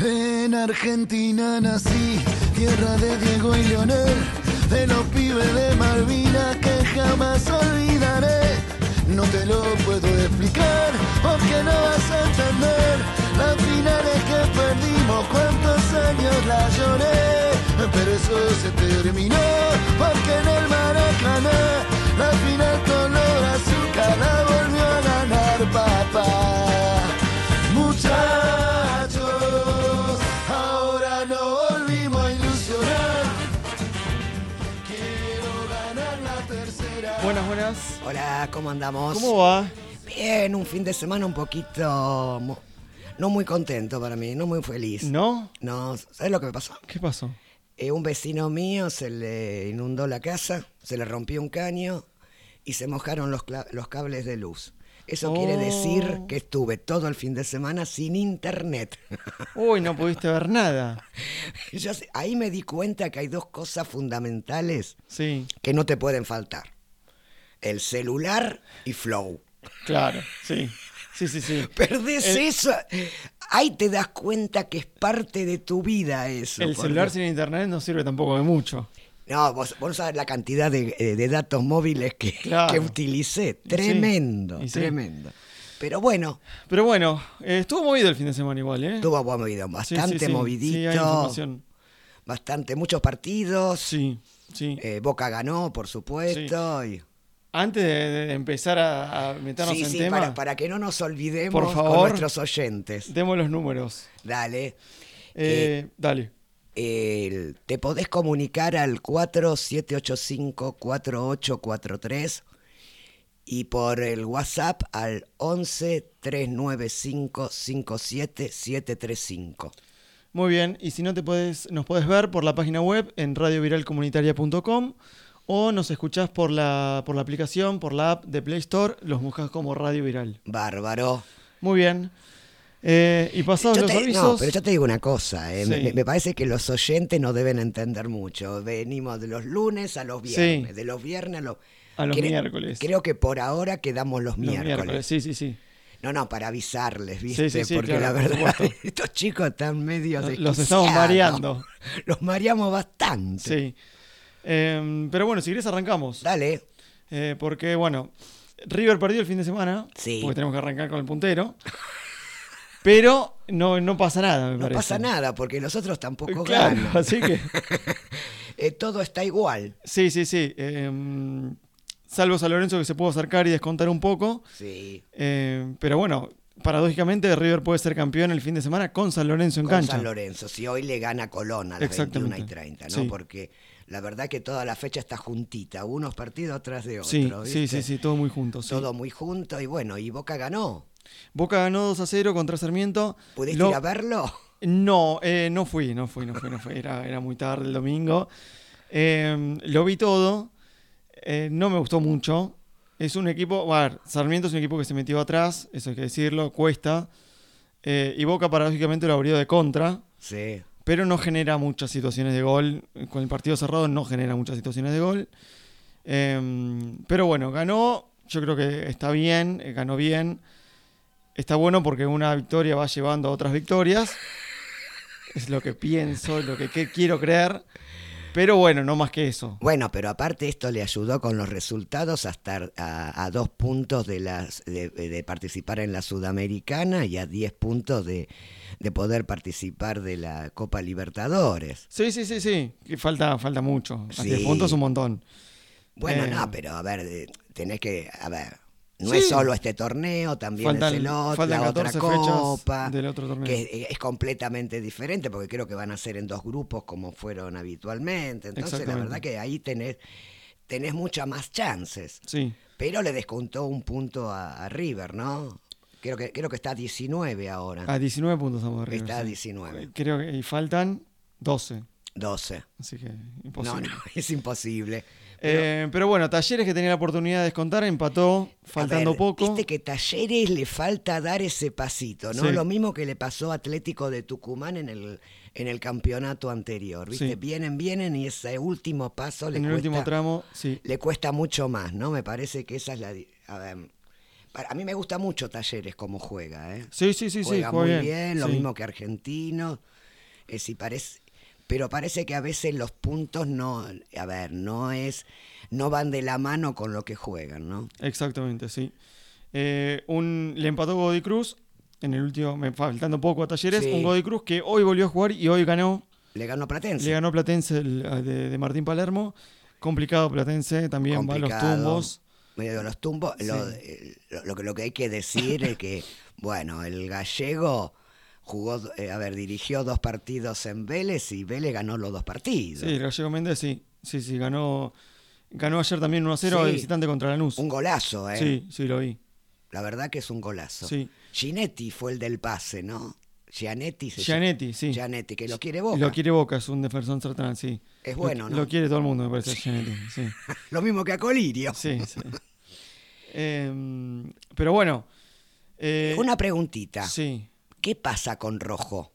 En Argentina nací, tierra de Diego y Leonel, de los pibes de Malvinas que jamás olvidaré. No te lo puedo explicar, porque no vas a entender las finales que perdimos, cuántos años la lloré, pero eso se terminó, porque en el Maracaná la final color azúcar la volvió a ganar papá. Muchachos, Buenas. Hola, ¿cómo andamos? ¿Cómo va? Bien, un fin de semana un poquito... No muy contento para mí, no muy feliz. ¿No? No, ¿sabes lo que me pasó? ¿Qué pasó? Eh, un vecino mío se le inundó la casa, se le rompió un caño y se mojaron los, los cables de luz. Eso quiere Oh. decir que estuve todo el fin de semana sin internet. Uy, no pudiste ver nada. Yo ahí me di cuenta que hay dos cosas fundamentales Sí, que no te pueden faltar. El celular y Flow. claro, sí. Sí, sí, sí. Perdés El- eso. Ahí te das cuenta que es parte de tu vida eso. El celular sin internet no sirve tampoco de mucho. No, vos, vos sabés la cantidad de, eh, de datos móviles que, Claro. que utilicé. Sí, Tremendo, sí. tremendo. Pero bueno, Pero bueno, eh, estuvo movido el fin de semana igual, ¿eh? tuvo movido, bastante sí, movidito. Hay bastante, muchos partidos. Sí, sí. Eh, Boca ganó, por supuesto. y- Antes de, empezar a, a meternos sí, en sí, tema, para, para que no nos olvidemos Por con nuestros oyentes. demos los números. Dale. Eh, dale. El- te podés comunicar al 4785-4843 y por el WhatsApp al 11 395 57735. Muy bien, y si no te puedes, nos puedes ver por la página web en radioviralcomunitaria.com o nos escuchás por la, por la aplicación, por la app de Play Store, los buscas como Radio Viral. Bárbaro. Muy bien. Eh, y pasados Yo los te- avisos. no, pero yo te digo una cosa, eh, me, Sí. me parece que los oyentes no deben entender mucho. Venimos de los lunes a los viernes, Sí. de los viernes a los... A los miércoles. Creo que por ahora quedamos los, Los miércoles. Sí, sí, sí. No, no, para avisarles, ¿viste? sí, sí, Porque claro, la verdad, estos chicos están medio Los estamos mareando. Los mareamos bastante. Sí. Eh, pero bueno, si querés arrancamos. Dale. Eh, porque, bueno, River perdió el fin de semana. Sí. Porque tenemos que arrancar con el puntero. Pero no, no pasa nada, me No parece. pasa nada, porque los otros tampoco Claro, ganan. así que. Eh, todo está igual. Sí, sí, sí. Eh, salvo San Lorenzo que se pudo acercar y descontar un poco. Sí. Eh, pero bueno, paradójicamente River puede ser campeón el fin de semana con San Lorenzo en Con cancha. San Lorenzo, si hoy le gana Colón a las Exactamente. 21 y 30, ¿no? Sí. Porque la verdad que toda la fecha está juntita, unos partidos atrás de otros. Sí, sí, sí, sí, todo muy junto. sí. Todo muy junto y bueno, y Boca ganó. Boca ganó 2 a 0 contra Sarmiento. ¿Pudiste Lo- ir a verlo? No, eh, no fui, no fui, no fui, no fui. Era, era muy tarde el domingo. Eh, lo vi todo. eh, no me gustó mucho. Es un equipo. A ver, Sarmiento es un equipo que se metió atrás, eso hay que decirlo, cuesta. Eh, y Boca paradójicamente lo abrió de contra, Sí. Pero no genera muchas situaciones de gol. Con el partido cerrado no genera muchas situaciones de gol. Eh, pero bueno, ganó. Yo creo que está bien, eh, ganó bien. Está bueno porque una victoria va llevando a otras victorias. Es lo que pienso, lo que, que quiero creer. Pero bueno, no más que eso. Bueno, pero aparte esto le ayudó con los resultados a estar a, a dos puntos de, las, de, de participar en la Sudamericana y a 10 puntos de, de poder participar de la Copa Libertadores. Sí, sí, sí, sí. Falta, falta mucho. A Sí. 10 puntos un montón. Bueno, Eh. no, pero a ver, tenés que, a ver, no Sí. es solo este torneo, también Faltan- es el otro, la otra 14 fechas copa, del otro torneo. que es, es completamente diferente, porque creo que van a ser en dos grupos como fueron habitualmente. Entonces, la verdad que ahí tenés, tenés muchas más chances. Sí. Pero le descontó un punto a, a River, ¿no? Creo que, creo que está a 19 ahora. A 19 puntos estamos de River, está a sí. 19. Creo que y faltan 12. 12. Así que No, imposible. no, es imposible. Eh, pero bueno, Talleres que tenía la oportunidad de descontar, empató, faltando ver, poco. Viste que Talleres le falta dar ese pasito, ¿no? Sí. Lo mismo que le pasó a Atlético de Tucumán en el, en el campeonato anterior, ¿viste? Sí. Vienen, vienen y ese último paso le en el cuesta, último tramo, sí. le cuesta mucho más, ¿no? Me parece que esa es la... A ver, a mí me gusta mucho Talleres como juega, ¿eh? Sí, sí, sí, sí, juega juega muy bien, lo sí. mismo que Argentino. eh, sí parece, pero parece que a veces los puntos no, a ver, no es, no van de la mano con lo que juegan, ¿no? Exactamente, sí. Eh, un, le empató Godoy Cruz en el último, me faltando poco a Talleres, Sí. un Godoy Cruz que hoy volvió a jugar y hoy ganó, Le ganó Platense. le ganó Platense el- de, de Martín Palermo. Complicado Platense, también va a los tumbos. medio los tumbos. Lo, Sí. eh, lo- lo que, lo que hay que decir es que, bueno, el gallego jugó, eh, a ver, dirigió dos partidos en Vélez y Vélez ganó los dos partidos. Sí, Gallego Méndez, sí. Sí, sí, ganó, ganó ayer también 1-0 de Sí. visitante contra Lanús. Un golazo, ¿eh? Sí, sí, lo vi. La verdad que es un golazo. Sí. Ginetti fue el del pase, ¿no? Gianetti se Gianetti, sí. Gianetti, que lo quiere Boca. Lo quiere Boca, es un defensor central, sí. Es Lo- bueno, ¿no? Lo quiere todo el mundo, me parece, Gianetti, sí. Lo mismo que a Colirio. Sí, sí. Em, pero bueno. eh, Una preguntita. Sí. ¿Qué pasa con Rojo?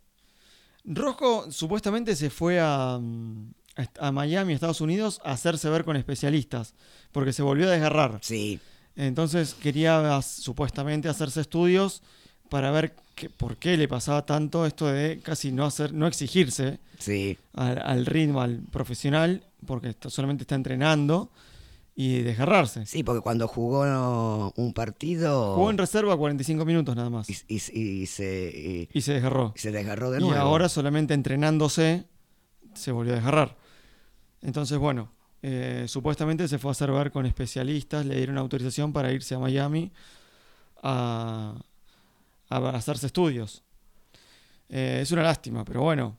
Rojo supuestamente se fue a, mm, a Miami, Estados Unidos, a hacerse ver con especialistas, porque se volvió a desgarrar. Sí, Entonces quería supuestamente hacerse estudios para ver qué- por qué le pasaba tanto esto de casi no hacer, no exigirse sí. al, al ritmo, al profesional, porque solamente está entrenando y desgarrarse. Sí, porque cuando jugó un partido Jugó en reserva 45 minutos nada más y, y- y se, y- y se desgarró. y se desgarró de Y nuevo. ahora solamente entrenándose se volvió a desgarrar. Entonces, bueno, eh, supuestamente se fue a hacer ver con especialistas, le dieron autorización para irse a Miami a, a hacerse estudios. Eh, es una lástima, pero bueno,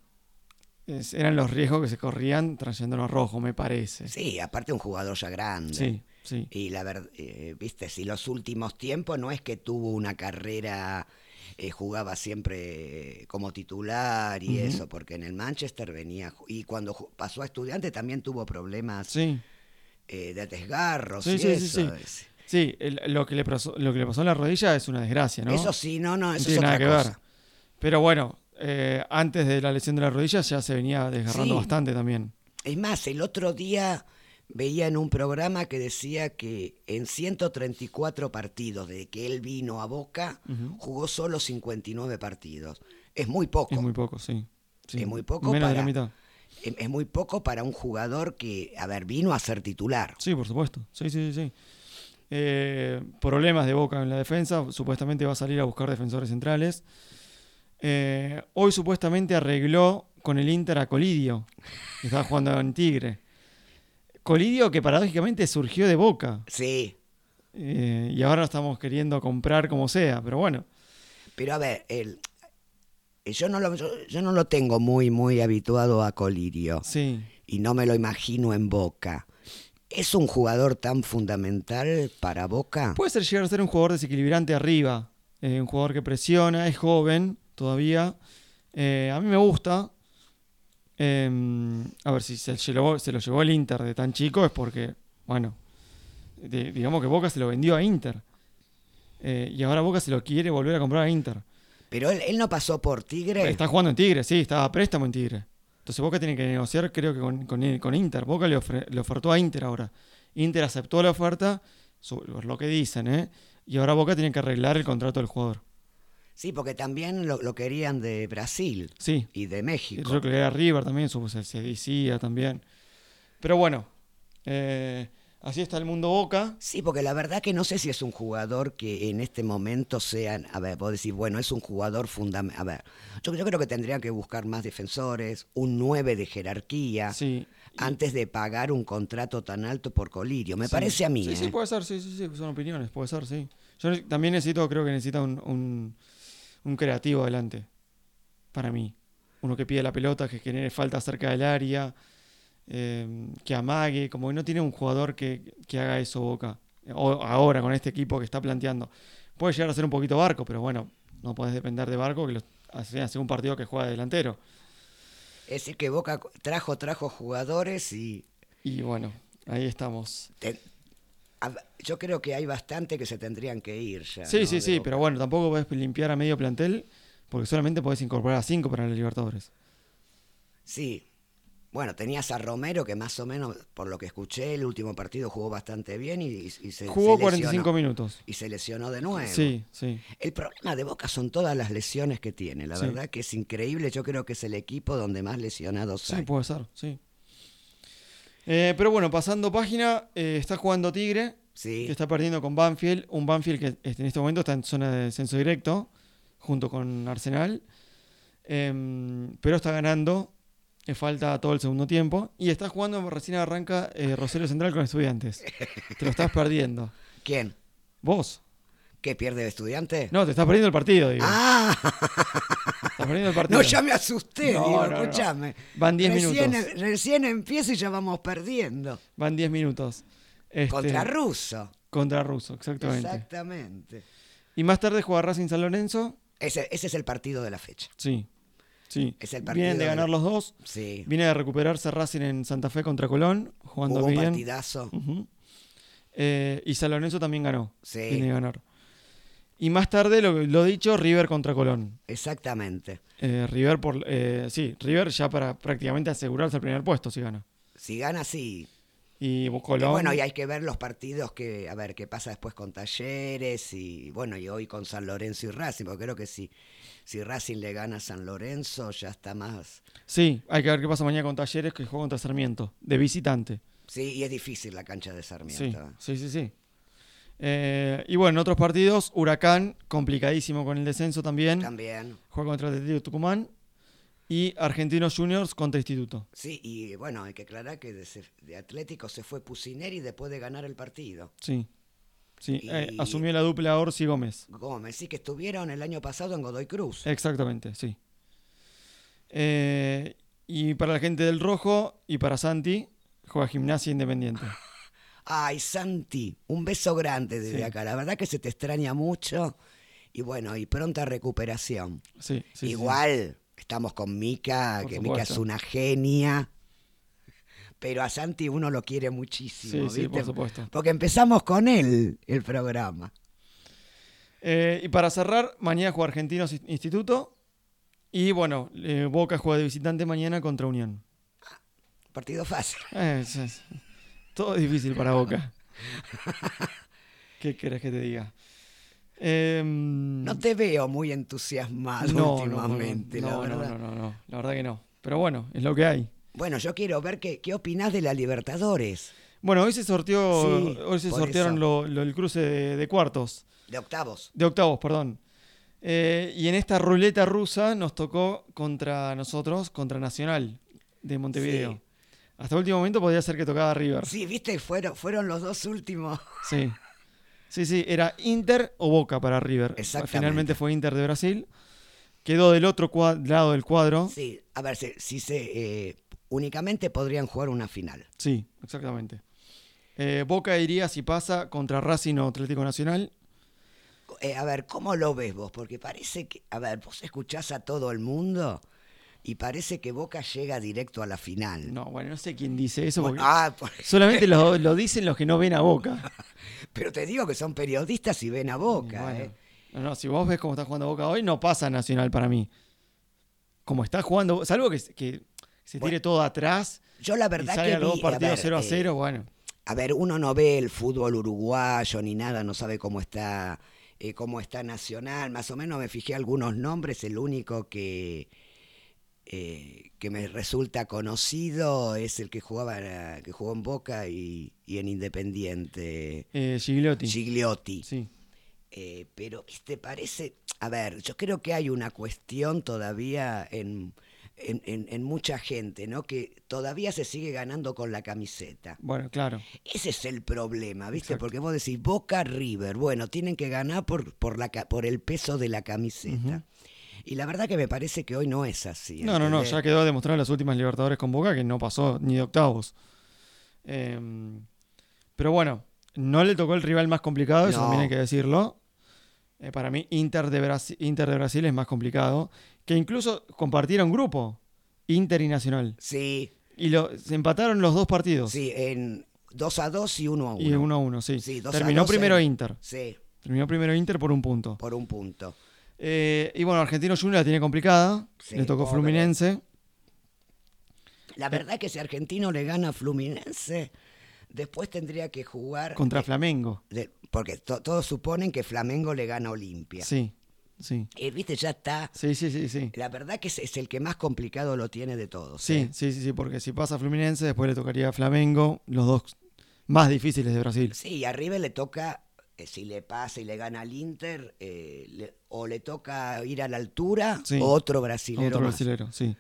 es- eran los riesgos que se corrían trayéndonos rojo, me parece. Sí, aparte un jugador ya grande. Sí, sí. Y la verdad, viste, si los últimos tiempos no es que tuvo una carrera, eh, jugaba siempre eh, como titular y eso, porque en el Manchester venía, y cuando pasó a estudiante también tuvo problemas Sí, eh, de desgarros Sí, y sí, eso. sí. el- lo, que le pasó, lo que le pasó en la rodilla es una desgracia, ¿no? Eso sí, no, no, No eso tiene es nada otra que cosa. ver. Pero bueno, eh, antes de la lesión de la rodilla ya se venía desgarrando Sí. bastante también. Es más, el otro día veía en un programa que decía que en 134 partidos desde que él vino a Boca, Ujú. jugó solo 59 partidos. Es muy poco. Es muy poco, sí. Sí. Es muy poco Menos de la para- mitad. Es, es muy poco para un jugador que, a ver, vino a ser titular. Sí, por supuesto. Sí, sí, sí. sí. Eh, problemas de Boca en la defensa. Supuestamente va a salir a buscar defensores centrales. Eh, hoy supuestamente arregló con el Inter a Colidio. que Estaba jugando en Tigre. Colidio que paradójicamente surgió de Boca. Sí, Eh, y ahora lo estamos queriendo comprar como sea. Pero bueno. pero a ver, el, eh, yo, no lo, yo, yo no lo tengo muy, muy habituado a Colirio Sí. y no me lo imagino en Boca. ¿Es un jugador tan fundamental para Boca? Puede ser llegar a ser un jugador desequilibrante arriba, eh, un jugador que presiona, es joven todavía. Eh, a mí me gusta. Eh, a ver, si se, llevó- se lo llevó el Inter de tan chico es porque, bueno, de- digamos que Boca se lo vendió a Inter. Eh, y ahora Boca se lo quiere volver a comprar a Inter. Pero él, él no pasó por Tigre. Está jugando en Tigre, sí, está a préstamo en Tigre. Entonces Boca tiene que negociar, creo que con, con- con Inter. Boca le, ofre- le ofertó a Inter ahora. Inter aceptó la oferta, por lo que dicen, ¿eh? Y ahora Boca tiene que arreglar el contrato del jugador. Sí, porque también lo, lo querían de Brasil Sí, y de México. creo que era River también, se, se decía también. Pero bueno, eh, así está el mundo Boca. Sí, porque la verdad que no sé si es un jugador que en este momento sean, a ver, vos decís, bueno, es un jugador fundamental. A ver, yo, yo creo que tendrían que buscar más defensores, un 9 de jerarquía, Sí. antes de pagar un contrato tan alto por Colirio. Me Sí. parece a mí. Sí, ¿eh? sí, puede ser, sí, sí, sí, son opiniones, puede ser, sí. Yo también necesito, creo que necesita un, un, un creativo adelante, para mí. Uno que pide la pelota, que genere falta cerca del área, eh, que amague, como que no tiene un jugador que, que haga eso Boca. O ahora con este equipo que está planteando. Puede llegar a ser un poquito barco, pero bueno, no puedes depender de barco, que lo- hace, hace un partido que juega de delantero. Es decir, que Boca trajo, trajo jugadores y Y bueno, ahí estamos. te- yo creo que hay bastante que se tendrían que ir ya. Sí, ¿no? sí, de sí, Boca. pero bueno, tampoco puedes limpiar a medio plantel porque solamente podés incorporar a cinco para la Libertadores. Sí. Bueno, tenías a Romero que más o menos, por lo que escuché, el último partido jugó bastante bien y, y se Jugó se 45 lesionó. minutos. Y se lesionó de nuevo. Sí, sí. El problema de Boca son todas las lesiones que tiene. La Sí. verdad que es increíble. Yo creo que es el equipo donde más lesionados Sí, hay. puede ser, sí. Eh, pero bueno, pasando página, eh, está jugando Tigre, Sí. que está perdiendo con Banfield. Un Banfield que en este momento está en zona de descenso directo, junto con Arsenal. Em, pero está ganando. Le falta todo el segundo tiempo. Y está jugando, recién arranca eh, Rosario Central con estudiantes. Te lo estás perdiendo. ¿Quién? ¿Vos? ¿Qué pierde de estudiante? No, te estás perdiendo el partido, digo. Ah, No, ya me asusté, No, digo, no. Van 10 Recién- minutos. Recién empieza y ya vamos perdiendo. Van 10 minutos. Este, Contra Russo. Contra Russo, exactamente. Exactamente. Y más tarde juega Racing San Lorenzo. Ese, ese es el partido de la fecha. Sí. Sí. Es el partido Vienen de ganar los dos. Sí. Viene de recuperarse Racing en Santa Fe contra Colón, jugando Hubo un bien. partidazo. Eh, y San Lorenzo también ganó. Sí. Viene de ganar. Y más tarde, lo, lo dicho, River contra Colón. Exactamente. Eh, River por eh, sí, River ya para prácticamente asegurarse el primer puesto si gana. Si gana, sí. Y Y Colón. bueno, y hay que ver los partidos que, a ver, qué pasa después con Talleres y bueno, y hoy con San Lorenzo y Racing, porque creo que si, si Racing le gana a San Lorenzo ya está más. Sí, hay que ver qué pasa mañana con Talleres que juega contra Sarmiento, de visitante. Sí, y es difícil la cancha de Sí, Sarmiento. sí, sí, sí. Eh, y bueno, en otros partidos, Huracán, complicadísimo con el descenso también. También. Juega contra Atlético Tucumán. Y Argentinos Juniors contra Instituto. Sí, y bueno, hay que aclarar que de, Atlético se fue Pusineri después de ganar el partido. Sí. Sí, eh, asumió la dupla Orsi Gómez. Gómez, sí, que estuvieron el año pasado en Godoy Cruz. Exactamente, sí. Eh, y para la gente del Rojo y para Santi, juega Gimnasia Independiente. Ay, Santi, un beso grande desde Sí. acá. La verdad que se te extraña mucho. Y bueno, y pronta recuperación. Sí, sí, sí. Igual, estamos con Mica, Por que Mica es una genia. Pero a Santi uno lo quiere Sí, muchísimo. sí, ¿viste? por supuesto. Porque empezamos con él el programa. Eh, y para cerrar, mañana juega Argentinos Instituto. Y bueno, eh, Boca juega de visitante mañana contra Unión. Partido fácil. Eh, es- es- todo difícil para Boca. ¿Qué querés que te diga? Em, No te veo muy entusiasmado no, últimamente, no, la no, verdad. no, no, no, la verdad que no. Pero bueno, es lo que hay. Bueno, yo quiero ver qué, qué opinás de la Libertadores, Bueno, hoy se sorteó, Sí, hoy se sortearon lo, lo- el cruce de, de cuartos, de octavos. de octavos, perdón. Eh, y en esta ruleta rusa nos tocó contra nosotros, contra Nacional de Montevideo. Sí. Hasta el último momento podía ser que tocaba River. Sí, viste, fueron, fueron los dos últimos. Sí. Sí, sí, era Inter o Boca para River. Exactamente. Finalmente fue Inter de Brasil. Quedó del otro lado del cuadro. Sí, a ver, si, si se eh, únicamente podrían jugar una final. Sí, exactamente. Eh, Boca iría si pasa contra Racing o Atlético Nacional. Eh, a ver, ¿cómo lo ves vos? Porque parece que, a ver, vos escuchás a todo el mundo y parece que Boca llega directo a la final. No, bueno, no sé quién dice eso. Bueno, ah, por- Solamente lo, lo dicen los que no ven a Boca. pero te digo que son periodistas y ven a Boca. Bueno, eh. No, no, si vos ves cómo está jugando Boca hoy, no pasa Nacional para mí. Como está jugando, salvo que, que se tire Bueno, todo atrás Yo la y verdad salga que dos partidos ver, 0 a eh, 0, bueno. A ver, uno no ve el fútbol uruguayo ni nada, no sabe cómo está, eh, cómo está Nacional. Más o menos me fijé algunos nombres. El único que, eh, que me resulta conocido es el que jugaba, eh, que jugó en Boca y, y en Independiente, Eh, Gigliotti. Gigliotti. Sí. Eh, pero, viste, parece. A ver, yo creo que hay una cuestión todavía en, en, en- en mucha gente, ¿no? Que todavía se sigue ganando con la camiseta. Bueno, claro. Ese es el problema, ¿viste? Exacto. Porque vos decís Boca River, bueno, tienen que ganar por, por, la, por el peso de la camiseta. Y la verdad que me parece que hoy no es así. No, no, no, ya quedó demostrado en las últimas Libertadores con Boca que no pasó ni de octavos. Em, pero bueno, no le tocó el rival más complicado, eso también hay que decirlo. Eh, para mí, Inter de, Brasil, Inter de Brasil es más complicado. Que incluso compartieron grupo. Inter y Nacional. Sí, Y lo, se empataron los dos partidos. sí, en 2 a 2 y 1 a 1. Y 1 a 1, sí. Sí, a Terminó dos primero en- Inter. Sí, Terminó primero Inter por un punto. por un punto. Eh, y bueno, Argentino Junior la tiene complicada. Sí, le tocó pobre. Fluminense. La verdad que si Argentino le gana a Fluminense, después tendría que jugar... Contra eh, Flamengo. de- porque to- todos suponen que Flamengo le gana a Olimpia. Sí, sí. Y viste, ya está. Sí, sí, sí, sí. La verdad que es, es el que más complicado lo tiene de todos. Sí, ¿eh? sí, sí, sí, porque si pasa Fluminense, después le tocaría a Flamengo, los dos más difíciles de Brasil. Sí, y arriba le toca, eh, si le pasa y le gana al Inter, eh, le- o le toca ir a la altura, Sí. o otro brasilero Otro más. brasilero, sí.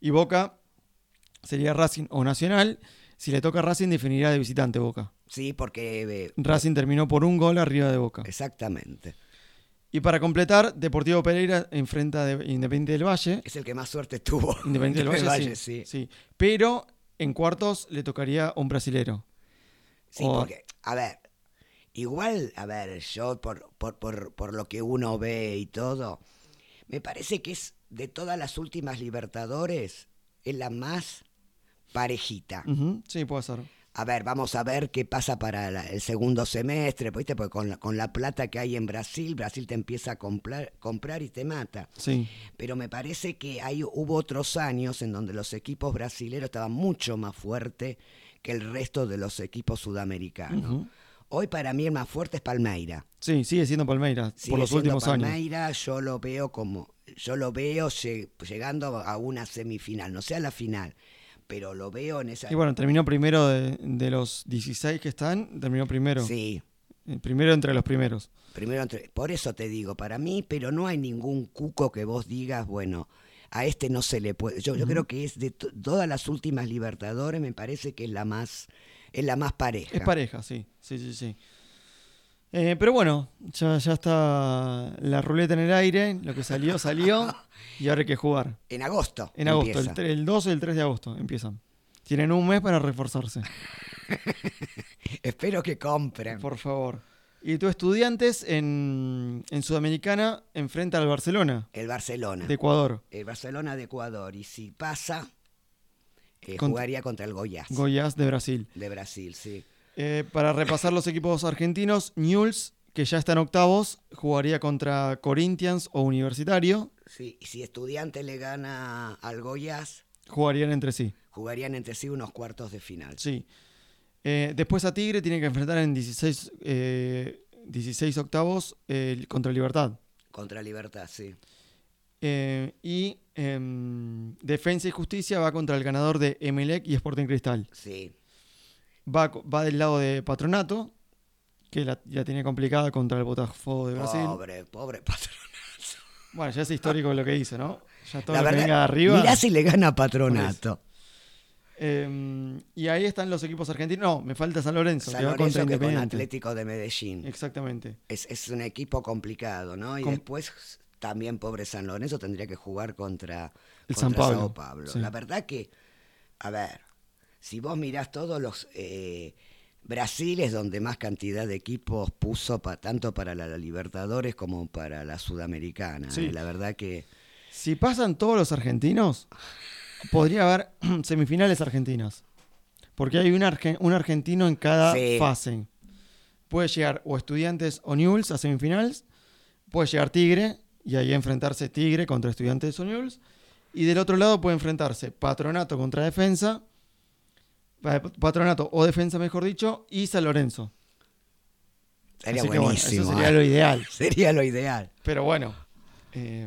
Y Boca sería Racing o Nacional. Si le toca a Racing, definirá de visitante Boca. Sí, porque... eh, Racing terminó por un gol arriba de Boca. exactamente. Y para completar, Deportivo Pereira enfrenta a Independiente del Valle. Es el que más suerte tuvo. Independiente del Valle, Valle, sí, sí. sí. Pero en cuartos le tocaría a un brasilero. Sí, O- porque, a ver, igual, a ver, yo por, por, por, por lo que uno ve y todo, me parece que es de todas las últimas Libertadores, es la más parejita. Sí, puede ser. A ver, vamos a ver qué pasa para la- el segundo semestre, ¿viste? Porque con la, con la plata que hay en Brasil, Brasil te empieza a comprar, comprar y te mata. Sí, Pero me parece que hay, hubo otros años en donde los equipos brasileños estaban mucho más fuertes que el resto de los equipos sudamericanos. Ujú. Hoy para mí el más fuerte es Palmeira. sí, sigue siendo Palmeiras Sigue por los últimos años. Palmeira, yo lo veo como, yo lo veo lle- llegando a una semifinal, no sea la final, pero lo veo en esa. Y bueno, terminó primero de, de los 16 que están, terminó primero. Sí, El primero entre los primeros. primero entre- por eso te digo, para mí, pero no hay ningún cuco que vos digas, bueno, a este no se le puede. Yo, yo creo que es de to- todas las últimas Libertadores, me parece que es la más, es la más pareja. Es pareja, sí, sí, sí, sí. Eh, pero bueno, ya, ya está la ruleta en el aire, lo que salió, salió, y ahora hay que jugar. En agosto. En agosto, el, empieza. el 2 y el 3 de agosto empiezan. Tienen un mes para reforzarse, Espero que compren. por favor. Y tu estudiantes en, en Sudamericana enfrenta al Barcelona El Barcelona. de Ecuador. el Barcelona de Ecuador. Y si pasa, eh, jugaría contra el Goiás Goiás de Brasil. de Brasil, sí. Eh, para repasar los equipos argentinos, Newell's, que ya está en octavos, jugaría contra Corinthians o Universitario. sí. Y si Estudiante le gana al Goiás, Jugarían entre sí. jugarían entre sí unos cuartos de final. Sí. Eh, después a Tigre tiene que enfrentar en 16, eh, 16 octavos eh, contra Libertad. Contra Libertad, sí. Eh, y em, Defensa y Justicia va contra el ganador de Emelec y Sporting Cristal. Sí. Va, va del lado de Patronato, que la, la tiene complicada contra el Botafogo de Brasil. Pobre, pobre patrón. Bueno, ya es histórico lo que dice, ¿no? Ya todo La que verdad, venga de arriba. mirá si le gana Patronato. Em, y ahí están los equipos argentinos. No, me falta San Lorenzo, San que va Lorenzo contra que con. Atlético de Medellín. Exactamente. Es, es un equipo complicado, ¿no? Y Com- después también pobre San Lorenzo tendría que jugar contra, El contra San Pablo, Sao Pablo. sí. La verdad que, a ver, si vos mirás todos los... eh, Brasil es donde más cantidad de equipos puso pa- tanto para la, Libertadores como para la Sudamericana. Sí. eh. La verdad que Si pasan todos los argentinos, podría haber semifinales argentinas. Porque hay un, arge- un argentino en cada Sí. fase. Puede llegar o Estudiantes o Newell's a semifinales. Puede llegar Tigre y ahí enfrentarse Tigre contra Estudiantes o Newell's. Y del otro lado puede enfrentarse Patronato contra Defensa. eh, Patronato o Defensa, mejor dicho, y San Lorenzo. sería Así que bueno, buenísimo. eso sería eh. lo ideal. Sería lo ideal. Pero bueno, eh,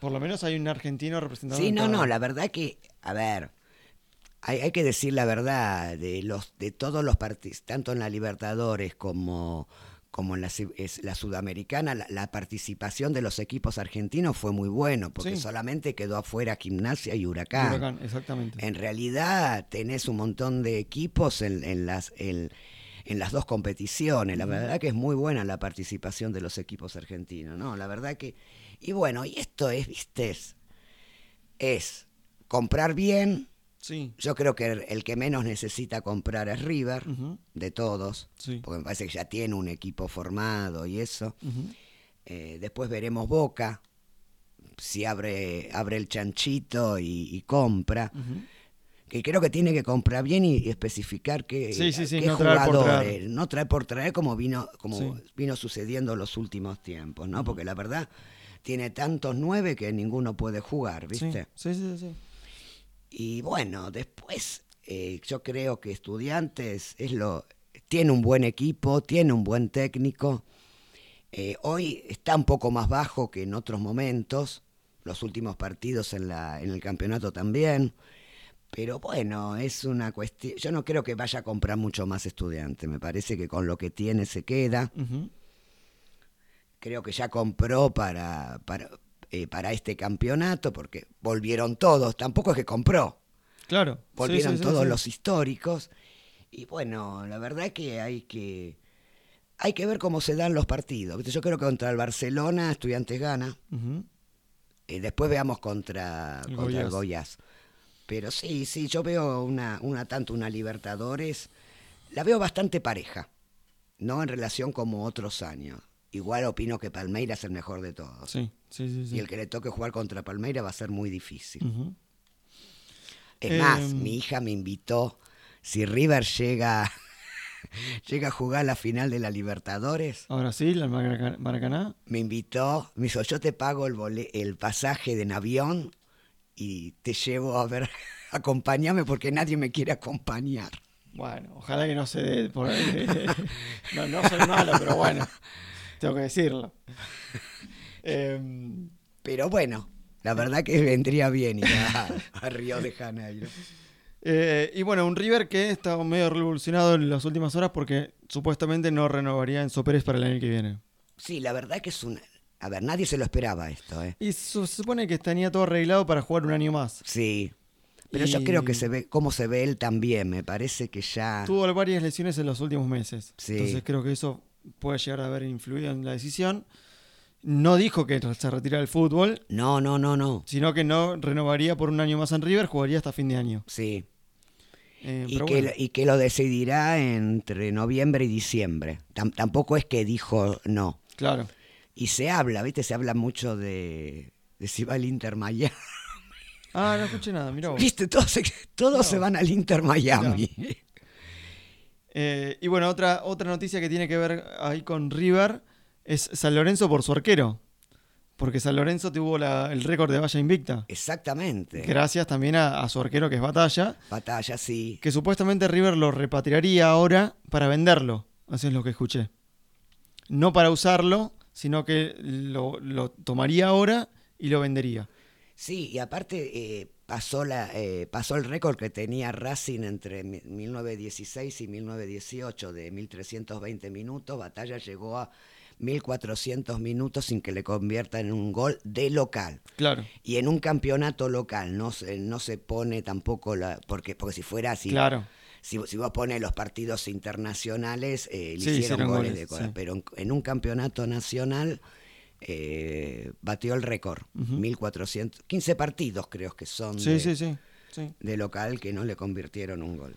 por lo menos hay un argentino representado. Sí, no, cada- no, la verdad que, a ver, hay, hay que decir la verdad, de los de todos los partidos, tanto en la Libertadores como, como en la, su- es- la Sudamericana, la, la participación de los equipos argentinos fue muy bueno, porque Sí. solamente quedó afuera Gimnasia y Huracán. Huracán, exactamente. En realidad tenés un montón de equipos en, en las... en- en las dos competiciones, la verdad que es muy buena la participación de los equipos argentinos, ¿no? La verdad que... Y bueno, y esto es, viste, es, es comprar bien, Sí, yo creo que el, que menos necesita comprar es River, de todos, sí. porque me parece que ya tiene un equipo formado y eso. Eh, después veremos Boca, si abre, abre el chanchito y, y compra. Ujú. Que creo que tiene que comprar bien y, y especificar qué, Sí, sí, sí, qué no jugadores, traer. no traer por traer como vino, como vino sucediendo los últimos tiempos, ¿no? Porque la verdad tiene tantos nueve que ninguno puede jugar, ¿viste? sí, sí, sí. Y bueno, después eh, yo creo que Estudiantes es lo tiene un buen equipo, tiene un buen técnico. Eh, hoy está un poco más bajo que en otros momentos, los últimos partidos en, la, en el campeonato también. Pero bueno, es una cuestión. Yo no creo que vaya a comprar mucho más estudiante. Me parece que con lo que tiene se queda. Creo que ya compró para, para, eh, para este campeonato, porque volvieron todos. Tampoco es que compró. Claro. Volvieron sí, sí, todos sí. los históricos. Y bueno, la verdad que hay que. Hay que ver cómo se dan los partidos. Yo creo que contra el Barcelona Estudiantes gana. Ujú. Eh, después veamos contra, El contra el. Goiás. Pero sí, sí, yo veo una, una tanto una Libertadores, la veo bastante pareja, no en relación como otros años. Igual opino que Palmeiras es el mejor de todos. Sí, sí, sí. sí. Y el que le toque jugar contra Palmeiras va a ser muy difícil. Es más, Em. mi hija me invitó, si River llega, llega a jugar la final de la Libertadores, Ahora sí, Maraca- Maracaná. me invitó, me dijo, yo te pago el, el pasaje de avión y te llevo a ver, acompáñame porque nadie me quiere acompañar. Bueno, ojalá que no se dé por ahí. no, no soy malo, pero bueno, tengo que decirlo. Em, Pero bueno, la verdad que vendría bien ir a, a Río de Janeiro. eh, y bueno, un River que está medio revolucionado en las últimas horas porque supuestamente no renovaría Enzo Pérez para el año que viene. Sí, la verdad que es una... A ver, nadie se lo esperaba esto, ¿eh? Y se supone que tenía todo arreglado para jugar un año más. Sí. Pero yo creo que se ve, cómo se ve él también, me parece que ya... Tuvo varias lesiones en los últimos meses. Sí. Entonces creo que eso puede llegar a haber influido en la decisión. No dijo que se retira del fútbol, No, no, no, no. sino que no renovaría por un año más en River, jugaría hasta fin de año. Sí. Eh, Y que, bueno, y que lo decidirá entre noviembre y diciembre. Tam- tampoco es que dijo no. claro. Y se habla, ¿viste? Se habla mucho de, de si va al Inter Miami. Ah, no escuché nada, mirá vos. ¿Viste? Todos, se- todos se van al Inter Miami. Eh, y bueno, otra, otra noticia que tiene que ver ahí con River es San Lorenzo por su arquero. Porque San Lorenzo tuvo la- el récord de valla invicta. Exactamente. Gracias también a, a su arquero que es Batalla. Batalla, sí. Que supuestamente River lo repatriaría ahora para venderlo. Así es lo que escuché. No para usarlo, sino que lo, lo tomaría ahora y lo vendería. Sí, y aparte eh, pasó, la, eh, pasó el récord que tenía Racing entre mi- 1916 y 1918 de 1320 minutos. Batalla llegó a 1400 minutos sin que le conviertan en un gol de local. Claro, Y en un campeonato local no se, no se pone tampoco la. Porque, porque si fuera así. claro. Si, si vos pones los partidos internacionales, eh, le Sí, hicieron, hicieron goles, goles, de cola. sí. Pero en, en un campeonato nacional eh, batió el récord. Ujú. 1400, 15 partidos creo que son Sí, de, sí, sí. sí. de local que no le convirtieron un gol.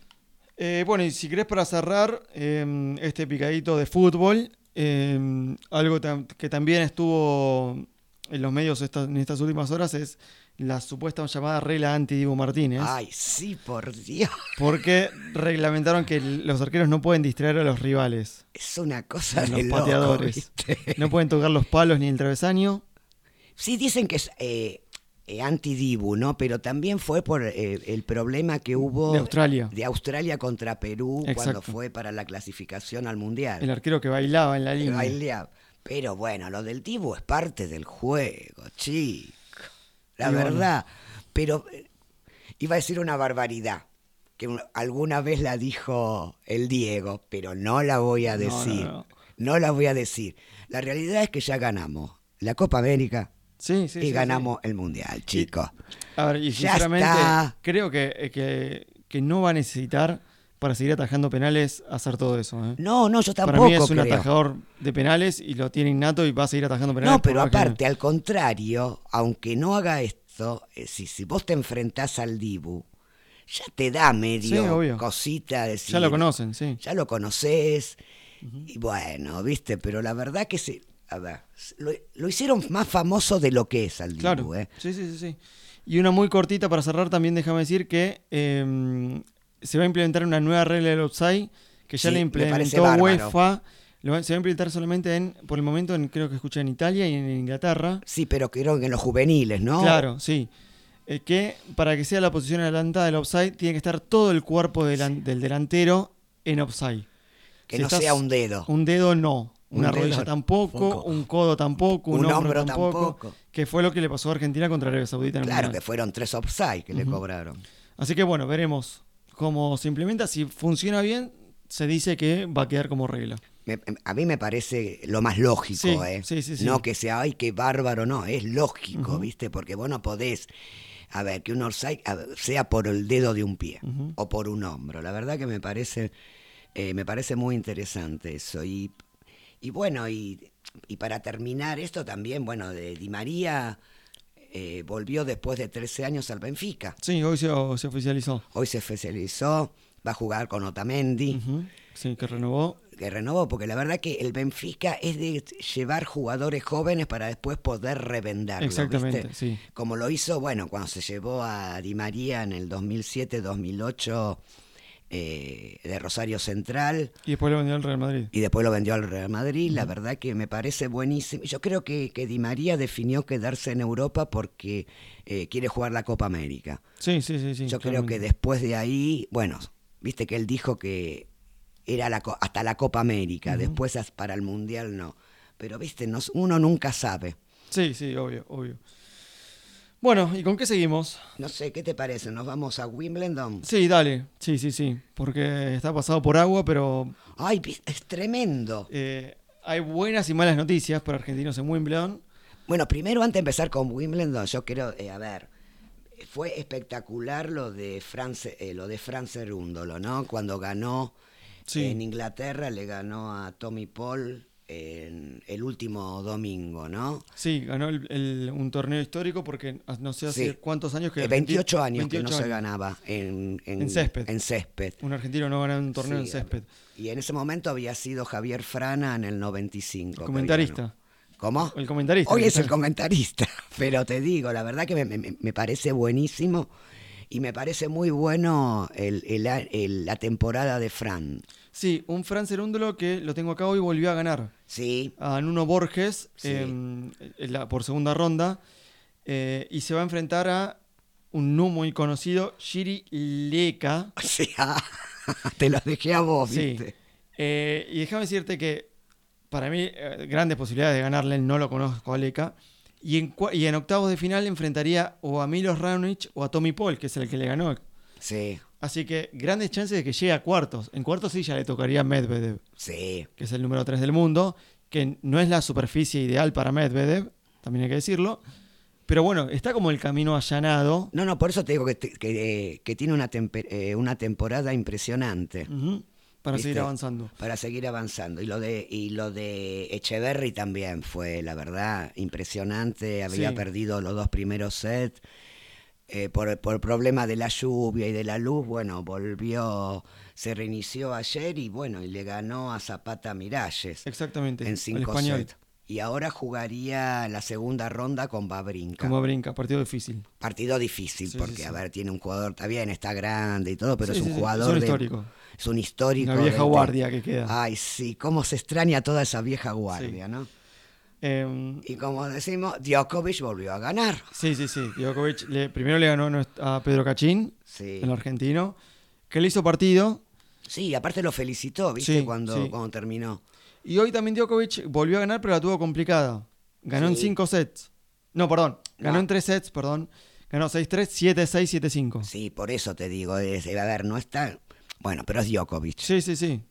Eh, bueno, y si querés para cerrar eh, este picadito de fútbol, eh, algo tam- que también estuvo en los medios esta- en estas últimas horas es la supuesta llamada regla anti-Dibu Martínez. Ay, sí, por Dios. Porque reglamentaron que los arqueros no pueden distraer a los rivales. Es una cosa Los de loco, pateadores. ¿viste? No pueden tocar los palos ni el travesaño. Sí, dicen que es eh, eh, anti-Dibu, ¿no? Pero también fue por eh, el problema que hubo De Australia. de Australia contra Perú cuando fue para la clasificación al Mundial. El arquero que bailaba en la línea. bailea. Pero bueno, lo del Dibu es parte del juego, chico. La Y bueno. verdad. Pero eh, iba a decir una barbaridad, que un- alguna vez la dijo el Diego, pero no la voy a No, no, decir. no. No, la voy a decir. La realidad es que ya ganamos la Copa América Sí, sí, y sí, ganamos el Mundial, chicos. A ver, y sinceramente, creo que, eh, que, que no va a necesitar para seguir atajando penales hacer todo eso. ¿eh? No, no, yo Para tampoco mí es un creo. atajador de penales y lo tiene innato y va a seguir atajando penales. No, pero aparte, al contrario, aunque no haga esto, eh, si, si vos te enfrentás al Dibu, ya te da medio Sí, cosita de decir, Ya lo conocen, sí. ya lo conoces, y bueno, viste, pero la verdad que se, a ver, lo, lo hicieron más famoso de lo que es al Dibu, Claro. ¿eh? Sí, sí, sí, sí. Y una muy cortita para cerrar también, déjame decir que eh, se va a implementar una nueva regla del offside que ya Sí, la implementó. UEFA. Lo se va a implementar solamente en, por el momento, en, creo que escuché en Italia y en Inglaterra. Sí, pero creo que en los juveniles, ¿no? Claro, sí. Eh, que para que sea la posición adelantada del offside tiene que estar todo el cuerpo delan- del delantero en offside. Que Si no estás- sea un dedo. Un dedo no. Un Una dedo rodilla tampoco, un codo tampoco, un, Un hombro, hombro tampoco, tampoco. Que fue lo que le pasó a Argentina contra Arabia Saudita en Claro, que fueron tres offside que le cobraron. Así que bueno, veremos cómo se implementa. Si funciona bien, se dice que va a quedar como regla. Me- a mí me parece lo más lógico, Sí, ¿eh? sí, sí, sí. No que sea, ay, qué bárbaro, no, es lógico. ¿viste? Porque vos no podés, a ver, que un ver, sea por el dedo de un pie o por un hombro. La verdad que me parece, eh, me parece muy interesante eso. Y, y bueno, y, y para terminar esto también, bueno, de Di María eh, volvió después de 13 años al Benfica. Sí, hoy se, se oficializó. Hoy se especializó, va a jugar con Otamendi. Ujú. Sí, que renovó. que renovó, porque la verdad que el Benfica es de llevar jugadores jóvenes para después poder revenderlos. Exactamente, ¿viste? sí. Como lo hizo, bueno, cuando se llevó a Di María en el 2007-2008 eh, de Rosario Central Y después lo vendió al Real Madrid. y después lo vendió al Real Madrid. La verdad que me parece buenísimo. Yo creo que, que Di María definió quedarse en Europa porque eh, quiere jugar la Copa América. Sí, sí, sí. sí Yo creo que después de ahí, bueno, viste que él dijo que era la, hasta la Copa América, Ujú. después as- para el Mundial no. Pero viste, no- uno nunca sabe. Sí, sí, obvio, obvio. Bueno, ¿y con qué seguimos? No sé, ¿qué te parece? ¿Nos vamos a Wimbledon? Sí, dale. Sí, sí, sí. Porque está pasado por agua, pero Ay, es tremendo. eh, hay buenas y malas noticias para argentinos en Wimbledon. Bueno, primero antes de empezar con Wimbledon, yo quiero, eh, a ver, fue espectacular lo de France, eh, lo de Fran Cerúndolo, ¿no? Cuando ganó Sí. en Inglaterra, le ganó a Tommy Paul en el último domingo, ¿no? Sí, ganó el- el- un torneo histórico porque no sé hace Sí. cuántos años que... Eh, Argenti- 28 años que 28 no se ganaba en, En césped. en césped. Un argentino no gana un torneo Sí, en césped. Y en ese momento había sido Javier Frana en el 95. que Comentarista. ganó. ¿Cómo? El comentarista. Hoy es el comentarista, pero te digo, la verdad que me, me- me parece buenísimo y me parece muy bueno el- el- el- la temporada de Fran. Sí, un Fran Cerúndolo que lo tengo acá hoy volvió a ganar. Sí, a Nuno Borges Sí. em, la- por segunda ronda eh, y se va a enfrentar a un no muy conocido, Shiri Leka. o sea, te lo dejé a vos, Sí. ¿viste? Eh, y déjame decirte que para mí eh, grandes posibilidades de ganarle, no lo conozco a Leka. Y en, cua- y en octavos de final enfrentaría o a Milos Raonic o a Tommy Paul, que es el que le ganó. Sí, Así que grandes chances de que llegue a cuartos. En cuartos sí ya le tocaría a Medvedev. sí. que es el número 3 del mundo, que no es la superficie ideal para Medvedev, también hay que decirlo. Pero bueno, está como el camino allanado No, no, por eso te digo que, eh, que tiene una, eh, una temporada impresionante. ujú, para ¿Viste? seguir avanzando. para seguir avanzando. Y lo de, y lo de Echeverry también fue, la verdad, impresionante. Había Sí. perdido los dos primeros sets. eh, por, por problema de la lluvia y de la luz, bueno, volvió, se reinició ayer y bueno, y le ganó a Zapata Miralles Exactamente. en cinco sets. Y ahora jugaría la segunda ronda con Babrinka. Como brinca, partido difícil. Partido difícil, Sí, porque, sí. a ver, tiene un jugador, está bien, está grande y todo, pero es un jugador es un de- histórico. es un histórico. Una vieja guardia que queda. Ay, sí, cómo se extraña toda esa vieja guardia, ¿no? Em, Y como decimos, Djokovic volvió a ganar. sí, sí, sí. Djokovic le- primero le ganó a Pedro Cachín, Sí. el argentino, que le hizo partido. Sí, aparte lo felicitó, ¿viste? Cuando, cuando terminó. Y hoy también Djokovic volvió a ganar, pero la tuvo complicada. Ganó en Sí. 5 sets. No, perdón. Ganó No. en 3 sets, perdón. Ganó 6-3, 7-6, 7-5. Sí, por eso te digo, es- a ver, no está... Bueno, pero es Djokovic. Sí, sí, sí.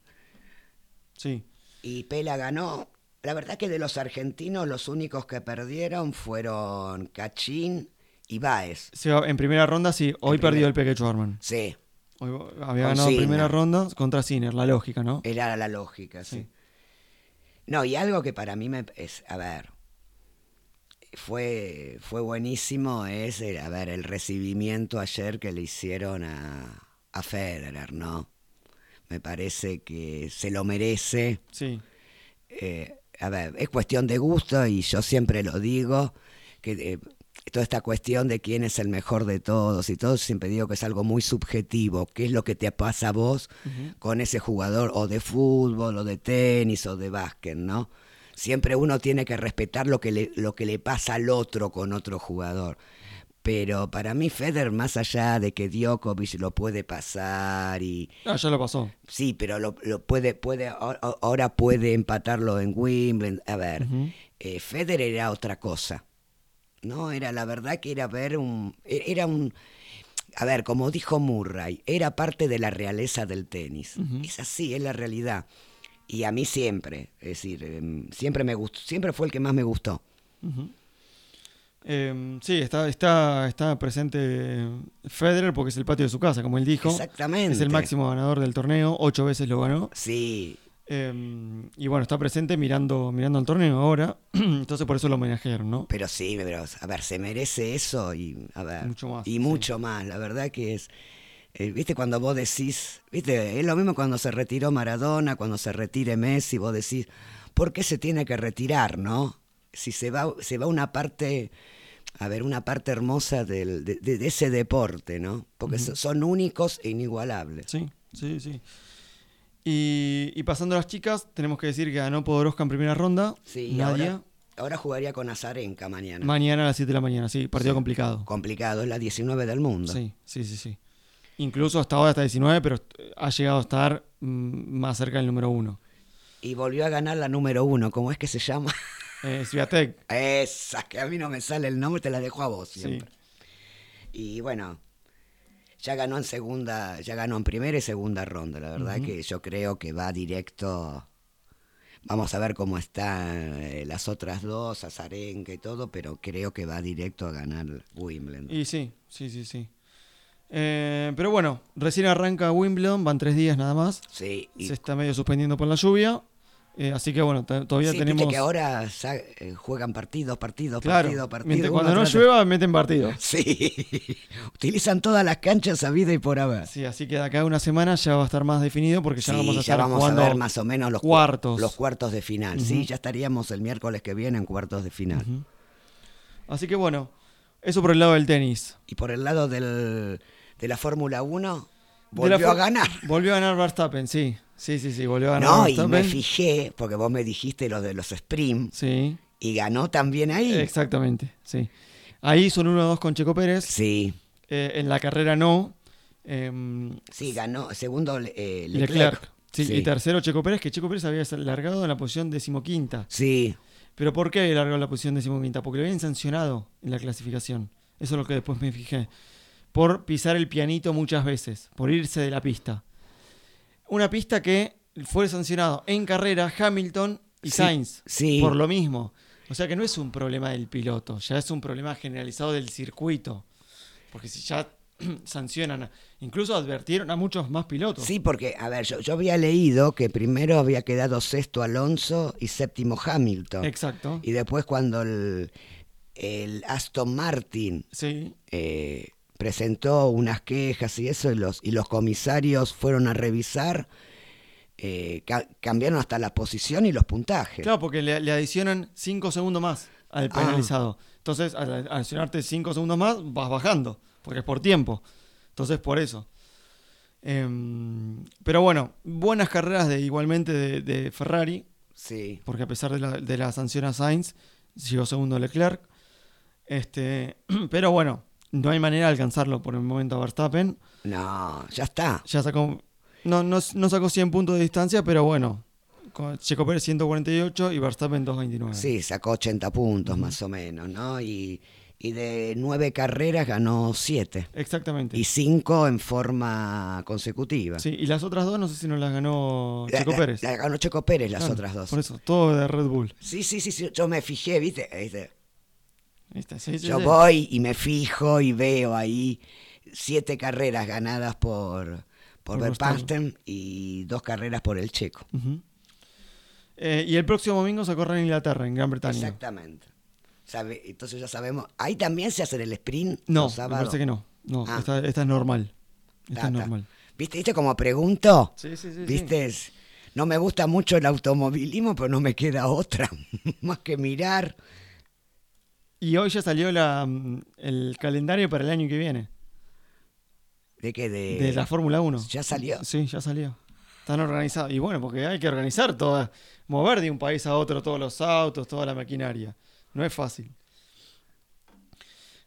Sí. Y Pela ganó. La verdad que de los argentinos los únicos que perdieron fueron Cachín y Baez. Va- en primera ronda, sí. Hoy En perdió primera. el Peque Schwarman. Sí, Hoy había Con ganado Sinner. primera ronda contra Sinner, la lógica, ¿no? era la lógica, sí. Sí. No, y algo que para mí me es, a ver, fue, fue buenísimo es, el- a ver, el recibimiento ayer que le hicieron a, a Federer, ¿no? Me parece que se lo merece. Sí. Eh, a ver, es cuestión de gusto y yo siempre lo digo, que eh, toda esta cuestión de quién es el mejor de todos y todo, siempre digo que es algo muy subjetivo, qué es lo que te pasa a vos con ese jugador o de fútbol o de tenis o de básquet, ¿no? Siempre uno tiene que respetar lo que le, lo que le pasa al otro con otro jugador. Pero para mí Federer, más allá de que Djokovic lo puede pasar y... Ah, ya lo pasó. Sí, pero lo, lo puede, puede, ahora puede empatarlo en Wimbledon. A ver, eh, Federer era otra cosa. No, era la verdad que era ver un... E, era un... A ver, como dijo Murray, era parte de la realeza del tenis. Es así, es la realidad. Y a mí siempre, es decir, em, siempre me gustó, siempre fue el que más me gustó. Em, sí, está, está, está presente Federer porque es el patio de su casa, como él dijo. Exactamente. Es el máximo ganador del torneo, ocho veces lo ganó. Sí. Em, y bueno, está presente mirando, mirando el torneo ahora, entonces por eso lo homenajearon, ¿no? Pero sí, pero, a ver, se merece eso y, a ver, mucho más, y mucho más. La verdad que es, eh, viste, cuando vos decís, viste, es lo mismo cuando se retiró Maradona, cuando se retire Messi, vos decís, ¿por qué se tiene que retirar, no? Si se va, se va una parte, a ver, una parte hermosa del, de, ese deporte, ¿no? Porque son únicos e inigualables. Sí, sí, sí. Y, pasando a las chicas, tenemos que decir que ganó Podoroska en primera ronda. Sí, Nadia. Ahora, jugaría con Azarenka mañana. Mañana a las 7 de la mañana, sí, partido complicado. Complicado, es la 19 del mundo. Sí, sí, sí, sí. Incluso hasta ahora está 19, pero ha llegado a estar mm, más cerca del número 1. Y volvió a ganar la número 1, ¿cómo es que se llama? Eh, Sviatek. Esa, que a mí no me sale el nombre, te la dejo a vos siempre. Y bueno, ya ganó en segunda, ya ganó en primera y segunda ronda. La verdad que yo creo que va directo. Vamos a ver cómo están eh, las otras dos, Azarenka y todo, pero creo que va directo a ganar Wimbledon. Y sí, sí, sí, sí. Eh, pero bueno, recién arranca Wimbledon, van tres días nada más. Sí. Se está medio suspendiendo por la lluvia. Eh, así que bueno, todavía sí, tenemos. que ahora eh, juegan partidos, partidos, partidos, partidos. Cuando no llueva, meten partidos. Sí. Utilizan todas las canchas a vida y por haber. Sí, así que de acá a una semana ya va a estar más definido porque ya vamos a estar jugando a ver más o menos los cuartos. Los cuartos de final. Sí, ya estaríamos el miércoles que viene en cuartos de final. Así que bueno, eso por el lado del tenis. Y por el lado del de la Fórmula 1, volvió a ganar. Volvió a ganar Verstappen, sí. Sí, sí, sí, volvió a ganar no, y me fijé, porque vos me dijiste lo de los sprint. Sí. Y ganó también ahí. Exactamente, sí. Ahí son 1-2 con Checo Pérez. Sí. Eh, en la carrera no. Em, sí, ganó. Segundo, eh, Leclerc. Sí, Y tercero, Checo Pérez, que Checo Pérez había largado en la posición decimoquinta. Sí. ¿Pero por qué largado en la posición decimoquinta? Porque lo habían sancionado en la clasificación. Eso es lo que después me fijé por pisar el pianito muchas veces, por irse de la pista. Una pista que fue sancionado en carrera Hamilton y Sainz por lo mismo. O sea que no es un problema del piloto, ya es un problema generalizado del circuito. Porque si ya sancionan, incluso advirtieron a muchos más pilotos. Sí, porque, a ver, yo, había leído que primero había quedado sexto Alonso y séptimo Hamilton. Exacto. Y después cuando el, Aston Martin sí. Eh, presentó unas quejas y eso, y los, y los comisarios fueron a revisar, eh, cambiaron hasta la posición y los puntajes. Claro, porque le, adicionan 5 segundos más al ah. penalizado. Entonces, al adicionarte 5 segundos más, vas bajando, porque es por tiempo. Entonces, por eso. Em, pero bueno, buenas carreras de igualmente de, Ferrari. Sí. Porque a pesar de la, de la sanción a Sainz, llegó segundo Leclerc. Este, pero bueno, no hay manera de alcanzarlo por el momento a Verstappen. No, ya está. Ya sacó. No, no, sacó 100 puntos de distancia, pero bueno. Checo Pérez 148 y Verstappen 229. Sí, sacó 80 puntos más o menos, ¿no? Y, de nueve carreras ganó siete. Exactamente. Y cinco en forma consecutiva. Sí, y las otras dos no sé si no las ganó Checo Pérez. La, ganó Checo Pérez las otras dos. Por eso, todo de Red Bull. Sí, sí, sí, yo me fijé, ¿viste? Yo voy y me fijo y veo ahí siete carreras ganadas por, por, Verstappen y dos carreras por el checo. Eh, y el próximo domingo se corre en Inglaterra, en Gran Bretaña. Exactamente. Entonces ya sabemos. Ahí también se hace el sprint. No, me parece que no. No, ah. esta, es normal. Esta es normal. ¿Viste, ¿Viste como pregunto? Sí, sí, sí. ¿Viste? No me gusta mucho el automovilismo, pero no me queda otra más que mirar. Y hoy ya salió la, mm, el calendario para el año que viene. ¿De qué? De, De la Fórmula 1. ¿Ya salió? Sí, ya salió. Están organizados. Y bueno, porque hay que organizar toda, mover de un país a otro todos los autos, toda la maquinaria. No es fácil.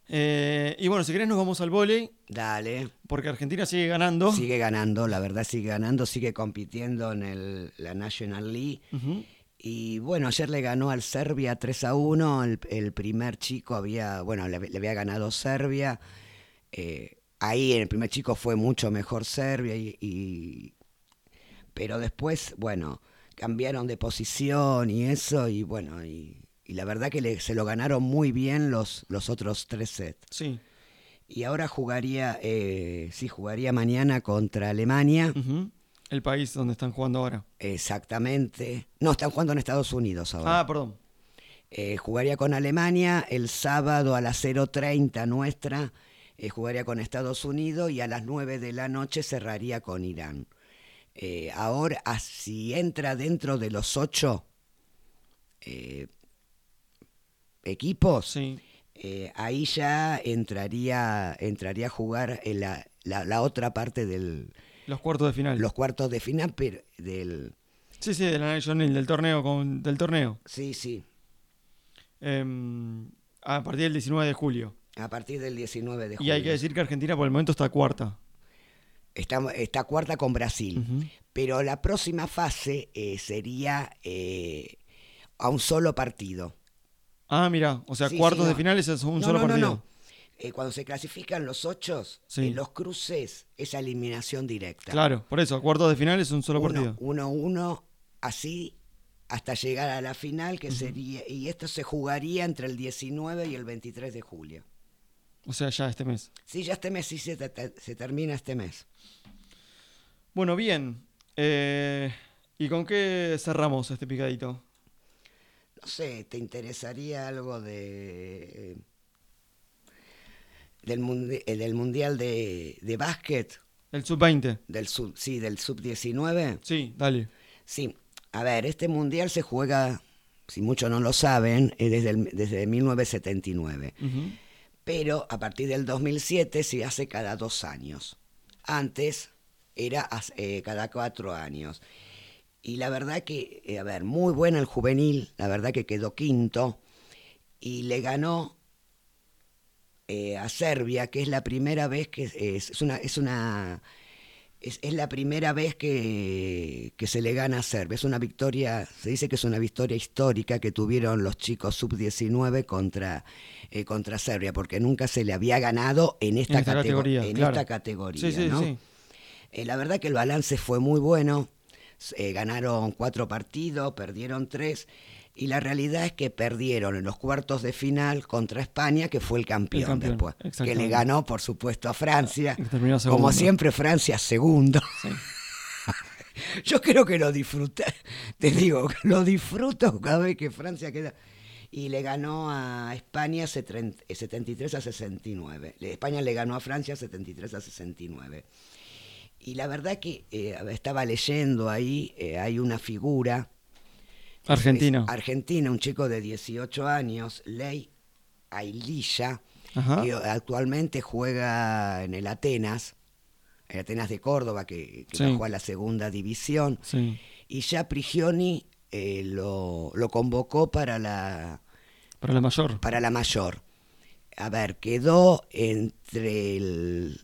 Eh, y bueno, si querés nos vamos al vóley, Dale. porque Argentina sigue ganando. Sigue ganando, la verdad sigue ganando, sigue compitiendo en el, la National League. Ujú. Y bueno, ayer le ganó al Serbia 3 a 1. El, el primer chico había, bueno, le, le había ganado Serbia. Eh, ahí en el primer chico fue mucho mejor Serbia. Y, y- pero después, bueno, cambiaron de posición y eso. Y bueno, y, y la verdad que le- se lo ganaron muy bien los, los otros tres sets. Sí. Y ahora jugaría, eh, sí, jugaría mañana contra Alemania. El país donde están jugando ahora. Exactamente. No, están jugando en Estados Unidos ahora. Ah, perdón. Eh, jugaría con Alemania el sábado a las 0.30 nuestra. eh, jugaría con Estados Unidos y a las 9 de la noche cerraría con Irán. Eh, ahora, ah, si entra dentro de los ocho equipos, Sí. ahí ya entraría, entraría a jugar en la, la- la otra parte del Los cuartos de final. los cuartos de final, pero del Sí, sí, de la National League, del torneo. Con, del torneo. sí, sí, Em, a partir del 19 de julio. a partir del 19 de julio. Y hay que decir que Argentina por el momento está cuarta. Está, está cuarta con Brasil. Pero la próxima fase eh, sería eh, a un solo partido. Ah, mira, o sea, Sí, cuartos sí, de finales es un No, solo no, no, partido. Eh, cuando se clasifican los ocho, Sí. eh, los cruces, esa eliminación directa. Claro, por eso, cuartos de finales es un solo uno, partido. uno, uno, así hasta llegar a la final, que sería. Y esto se jugaría entre el 19 y el 23 de julio. O sea, ya este mes. Sí, ya este mes sí se, te- se termina este mes. Bueno, bien. Eh, ¿Y con qué cerramos este picadito? No sé, ¿te interesaría algo de del, mundi- eh, del mundial de, de básquet El sub-20. del sub sí del sub 19? Sí, dale. Sí, a ver, este mundial se juega, si muchos no lo saben, eh, desde el- desde 1979, Ujú. pero a partir del 2007 se hace cada dos años. Antes era eh, cada cuatro años. Y la verdad que, eh, a ver, muy buena el juvenil, la verdad que quedó quinto y le ganó eh, a Serbia, que es la primera vez que es, es una es una es, es la primera vez que, que se le gana a Serbia. Es una victoria, se dice que es una victoria histórica que tuvieron los chicos sub-19 contra, eh, contra Serbia, porque nunca se le había ganado en esta, En esta catego- categoría, en claro. esta categoría. Sí, sí, ¿no? sí. Eh, la verdad que el balance fue muy bueno. Eh, ganaron cuatro partidos, perdieron tres. Y la realidad es que perdieron en los cuartos de final contra España, que fue el campeón, campeón, después. Que le ganó, por supuesto, a Francia. Como siempre, Francia segundo. Sí. Yo creo que lo disfruté. Te digo, lo disfruto cada vez que Francia queda. Y le ganó a España setren- eh, 73 a 69. Le- España le ganó a Francia 73 a 69. Y la verdad que eh, estaba leyendo ahí, eh, hay una figura. Argentina. es argentina, un chico de 18 años, Ley Aililla, Ajá. que actualmente juega en el Atenas, el Atenas de Córdoba, que, que Sí. bajó a la segunda división. Sí. Y ya Prigioni eh, lo, lo convocó para la, Para la mayor. para la mayor. A ver, quedó entre el,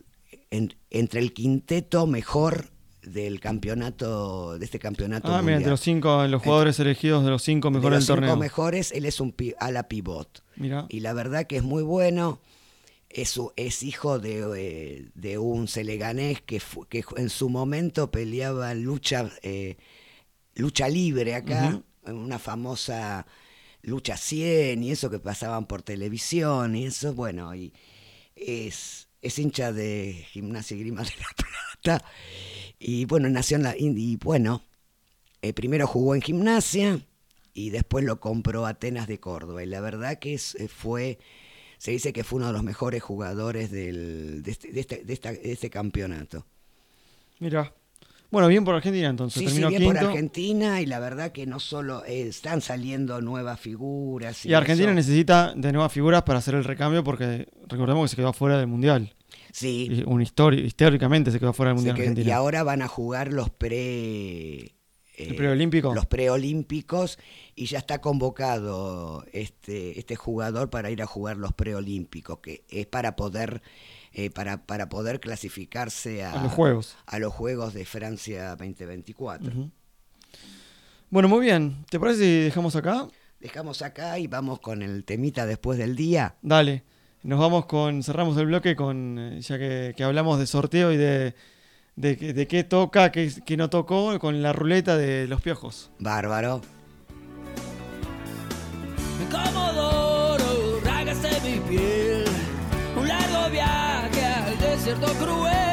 en- entre el quinteto mejor del campeonato, de este campeonato Ah, mira, entre los cinco, los jugadores elegidos de los cinco De mejores los del cinco mejores, él es un ala pivot. Mira. Y la verdad que es muy bueno. Es, es hijo de, eh, de un seleganés que, que en su momento peleaba lucha, eh, lucha libre acá, en una famosa lucha 100 y eso que pasaban por televisión y eso, bueno, y es, es hincha de Gimnasia y Grima de la Plata. Y bueno, nació en la y bueno, eh, primero jugó en gimnasia y después lo compró Atenas de Córdoba. Y la verdad que eh, fue, se dice que fue uno de los mejores jugadores del, de, este, de, este, de esta- de este campeonato. Mira. Bueno, bien por Argentina entonces. Sí, bien por. Argentina y la verdad que no solo eh, están saliendo nuevas figuras. Y Argentina eso. necesita de nuevas figuras para hacer el recambio porque recordemos que se quedó fuera del Mundial. Sí, Y Un histori- históricamente se quedó fuera del Mundial que- Argentina. y ahora van a jugar los pre... ¿El eh, preolímpico? Los preolímpicos y ya está convocado este, este jugador para ir a jugar los preolímpicos, que es para poder, eh, para, para poder clasificarse a, A los Juegos. a los Juegos de Francia 2024. Ujú. Bueno, muy bien. ¿Te parece si dejamos acá? Dejamos acá y vamos con el temita después del día. Dale. Nos vamos con. Cerramos el bloque con. eh, Ya que, que hablamos de sorteo y de. De, que- de qué toca, qué, qué no tocó, con la ruleta de los piojos. Bárbaro. Comodoro, al desierto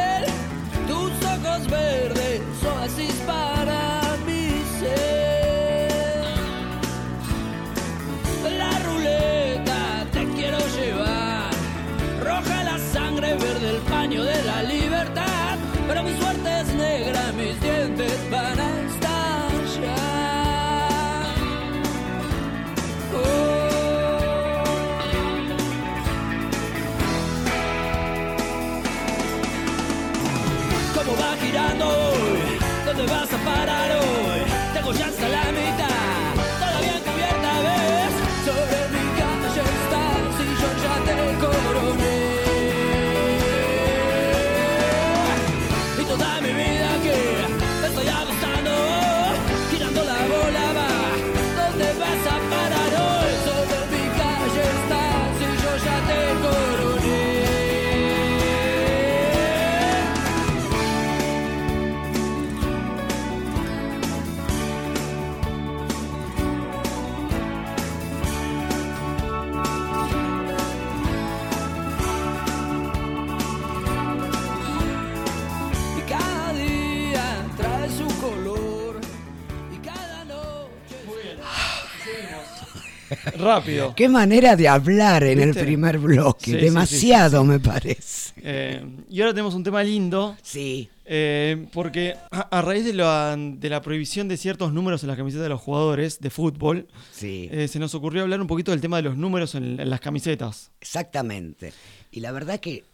Rápido. Qué manera de hablar en el primer bloque. Sí, sí, Demasiado, me parece. Eh, y ahora tenemos un tema lindo. Sí, eh, porque a, a raíz de la, de la prohibición de ciertos números en las camisetas de los jugadores de fútbol, sí. eh, se nos ocurrió hablar un poquito del tema de los números en, en las camisetas. Exactamente. Y la verdad que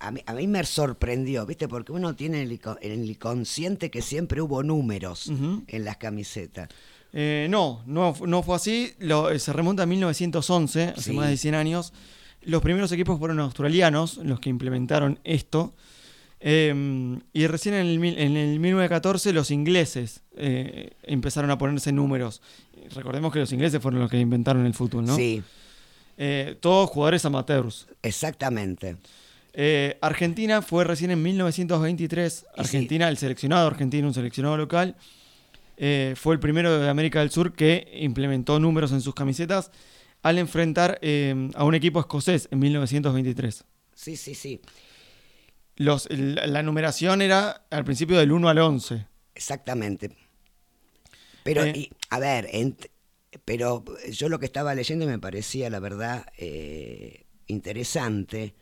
a mí, a mí me sorprendió, ¿viste? Porque uno tiene el, en el inconsciente que siempre hubo números en las camisetas. Eh, no, no, no fue así. Lo- eh, se remonta a 1911, hace Sí. más de 100 años. Los primeros equipos fueron australianos los que implementaron esto. Eh, y recién en el, mil- en el 1914 los ingleses eh, empezaron a ponerse números. Recordemos que los ingleses fueron los que inventaron el fútbol, ¿no? Sí, todos jugadores amateurs. exactamente. Argentina fue recién en 1923. Y Argentina, el seleccionado argentino, un seleccionado local, eh, fue el primero de América del Sur que implementó números en sus camisetas al enfrentar eh, a un equipo escocés en 1923. Sí, sí, sí. Los, la numeración era al principio del 1 al 11. Exactamente. Pero, Eh. y, a ver, ent- pero yo lo que estaba leyendo me parecía, la verdad, interesante,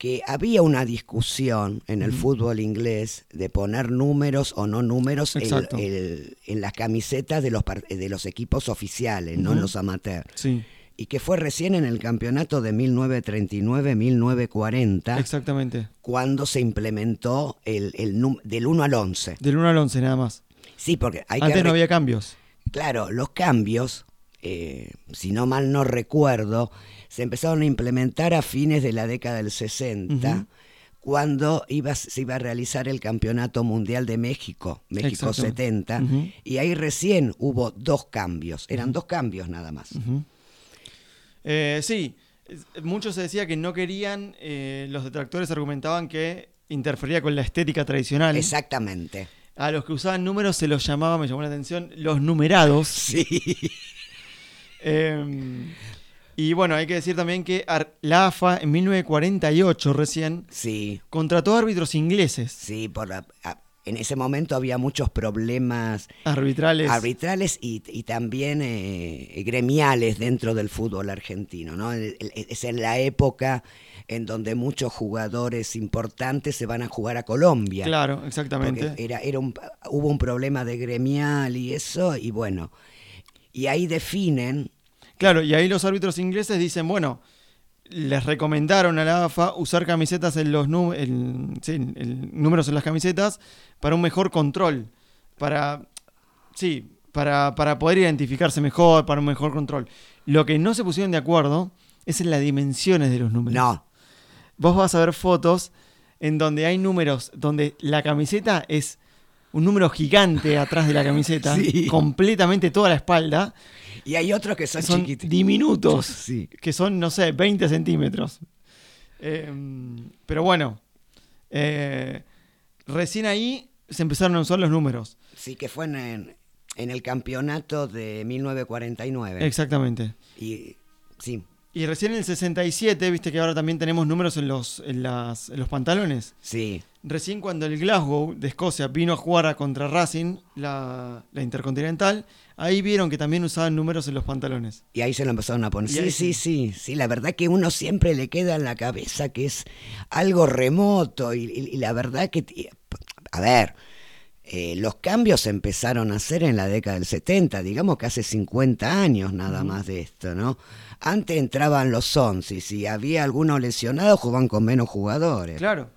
que había una discusión en el fútbol inglés de poner números o no números en, Exacto. el- en las camisetas de los, de los equipos oficiales, no en los amateurs. Sí, Y que fue recién en el campeonato de 1939-1940 exactamente. cuando se implementó el, el del 1 al 11. Del 1 al 11 nada más. Sí, porque hay Antes que... no había cambios. Claro, los cambios, eh, si no mal no recuerdo, se empezaron a implementar a fines de la década del 60, Ujú. cuando iba, se iba a realizar el Campeonato Mundial de México, México Exacto. 70, Ujú. y ahí recién hubo dos cambios, eran dos cambios nada más. Eh, sí, muchos se decía que no querían, eh, los detractores argumentaban que interfería con la estética tradicional. Exactamente. A los que usaban números se los llamaba, me llamó la atención, los numerados. Sí, Eh, y bueno, hay que decir también que la AFA en 1948 recién sí, contrató árbitros ingleses. sí, por la- a- en ese momento había muchos problemas Arbitrales. arbitrales y, y también eh, gremiales dentro del fútbol argentino. ¿no? El- Es en la época en donde muchos jugadores importantes se van a jugar a Colombia. claro, exactamente. era, era un, hubo un problema de gremial y eso, y bueno. Y ahí definen, Claro, y ahí los árbitros ingleses dicen, bueno, les recomendaron a la AFA usar camisetas en los nú- el- sí, el- números en las camisetas para un mejor control, para sí, para, para poder identificarse mejor, para un mejor control. Lo que no se pusieron de acuerdo es en las dimensiones de los números. no, Vos vas a ver fotos en donde hay números donde la camiseta es un número gigante atrás de la camiseta, Sí. completamente toda la espalda, y hay otros que son, son chiquititos. diminutos, Sí. que son, no sé, 20 centímetros. Eh, pero bueno, eh, recién ahí se empezaron a usar los números. Sí, que fue en, en el campeonato de 1949. Exactamente. Y sí, Y recién en el 67, viste que ahora también tenemos números en los, en las, en los pantalones. sí, Recién cuando el Glasgow de Escocia vino a jugar a contra Racing, la, la Intercontinental, ahí vieron que también usaban números en los pantalones. y ahí se lo empezaron a poner. Sí, sí, sí. sí, la verdad que uno siempre le queda en la cabeza que es algo remoto y, y- y la verdad que, a ver, eh, los cambios se empezaron a hacer en la década del 70, digamos que hace 50 años nada más de esto, ¿no? Antes entraban los 11 y si había alguno lesionado jugaban con menos jugadores. Claro.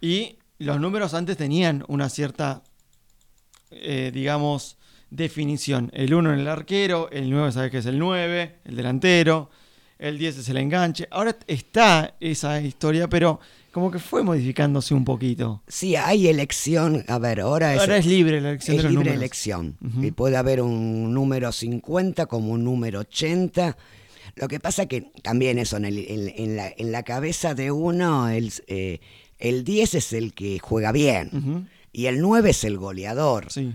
Y los números antes tenían una cierta, eh, digamos, definición. El 1 en el arquero, el 9 sabes que es el 9, el delantero, el 10 es el enganche. Ahora está esa historia, pero como que fue modificándose un poquito. Sí, hay elección, a ver, ahora es... Ahora es libre la elección es de los libre números. elección. Y puede haber un número 50 como un número 80. Lo que pasa que también eso, en, el- en- en la, en la cabeza de uno, el, eh, el 10 es el que juega bien y el 9 es el goleador. Sí.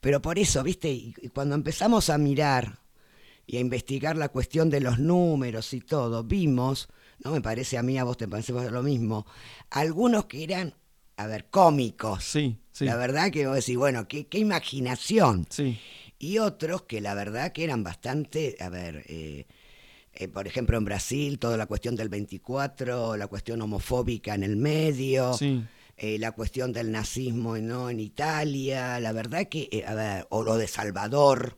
Pero por eso, viste, y cuando empezamos a mirar y a investigar la cuestión de los números y todo, vimos, no me parece a mí, a vos te parece lo mismo, algunos que eran, a ver, cómicos. Sí, sí. La verdad que vos decís, bueno, qué, qué imaginación. Sí. Y otros que la verdad que eran bastante, a ver, eh, eh, por ejemplo en Brasil, toda la cuestión del 24, la cuestión homofóbica en el medio, Sí. eh, la cuestión del nazismo no en Italia, la verdad que, eh, a ver, o lo de Salvador,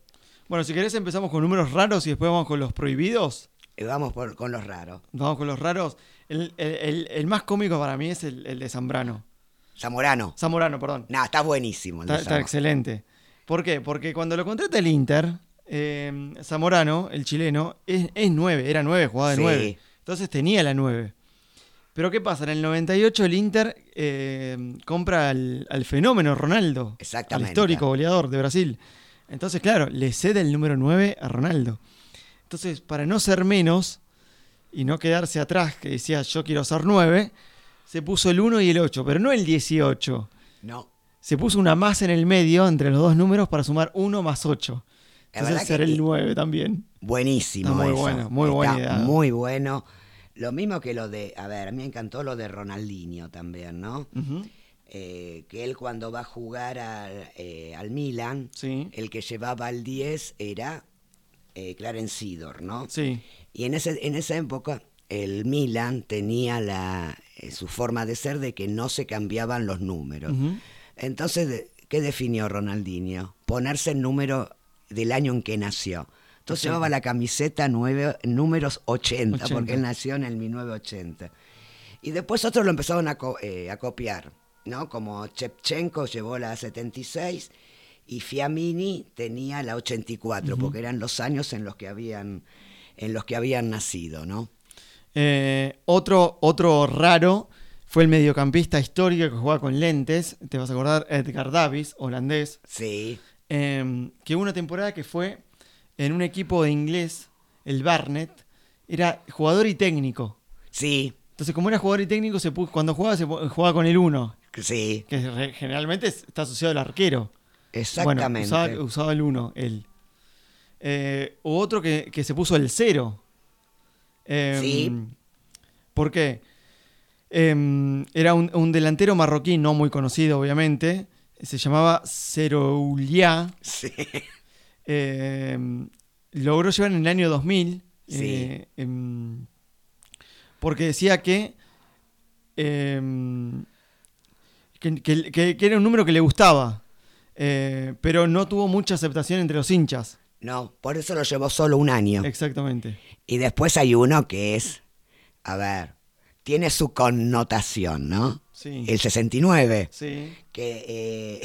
Bueno, si querés empezamos con números raros y después vamos con los prohibidos. Vamos por, con los raros. Vamos con los raros. El, el- el- el más cómico para mí es el, de Zambrano. Zamorano, Zamorano, perdón. no, está buenísimo. el Está, excelente. ¿Por qué? Porque cuando lo contrata el Inter, eh, Zamorano, el chileno, es, es 9, era 9, jugaba de Sí. 9. Entonces tenía la 9. Pero ¿qué pasa? En el 98 el Inter eh, compra al, al fenómeno Ronaldo, Exactamente. al histórico goleador de Brasil. Entonces, claro, le cede el número 9 a Ronaldo. Entonces, para no ser menos y no quedarse atrás, que decía yo quiero ser 9, se puso el 1 y el 8, pero no el 18 No, se puso una más en el medio entre los dos números para sumar 1 más 8. La verdad Entonces ser que- el 9 también. buenísimo. Está muy eso. bueno, muy buena Está idea. Muy bueno. Lo mismo que lo de, a ver, a mí me encantó lo de Ronaldinho también, ¿no? Eh, que él cuando va a jugar al, eh, al Milan, Sí, el que llevaba al 10 era eh, Clarence Seedorf, ¿no? sí, Y en, ese, en esa época el Milan tenía la, eh, su forma de ser de que no se cambiaban los números. Entonces, ¿qué definió Ronaldinho? Ponerse el número del año en que nació. Entonces 80. llevaba la camiseta nueve, números 80, 80. porque él nació en el 1980. Y después otros lo empezaron a, co- eh, a copiar, ¿no? Como Chepchenko llevó la 76 y Fiamini tenía la 84, porque eran los años en los que habían, en los que habían nacido, ¿no? Eh, otro, otro raro fue el mediocampista histórico que jugaba con lentes. Te vas a acordar, Edgar Davis, holandés. Sí, eh, que hubo una temporada que fue en un equipo de inglés, el Barnet. Era jugador y técnico. sí, Entonces, como era jugador y técnico, se cuando jugaba, se jugaba con el 1, sí, que generalmente es- está asociado al arquero. Exactamente. Bueno, usaba, usaba el 1, él. Eh, o otro que, que se puso el 0. Sí. ¿Por qué? Em, era un, un delantero marroquí, no muy conocido, obviamente. se llamaba Ceroulia. Sí. Eh, logró llevar en el año 2000. Sí. eh, em, porque decía que, em, que, que- que- que era un número que le gustaba. Eh, pero no tuvo mucha aceptación entre los hinchas. No, por eso lo llevó solo un año. Exactamente. Y después hay uno que es, a ver, tiene su connotación, ¿no? Sí. El 69, Sí. que eh,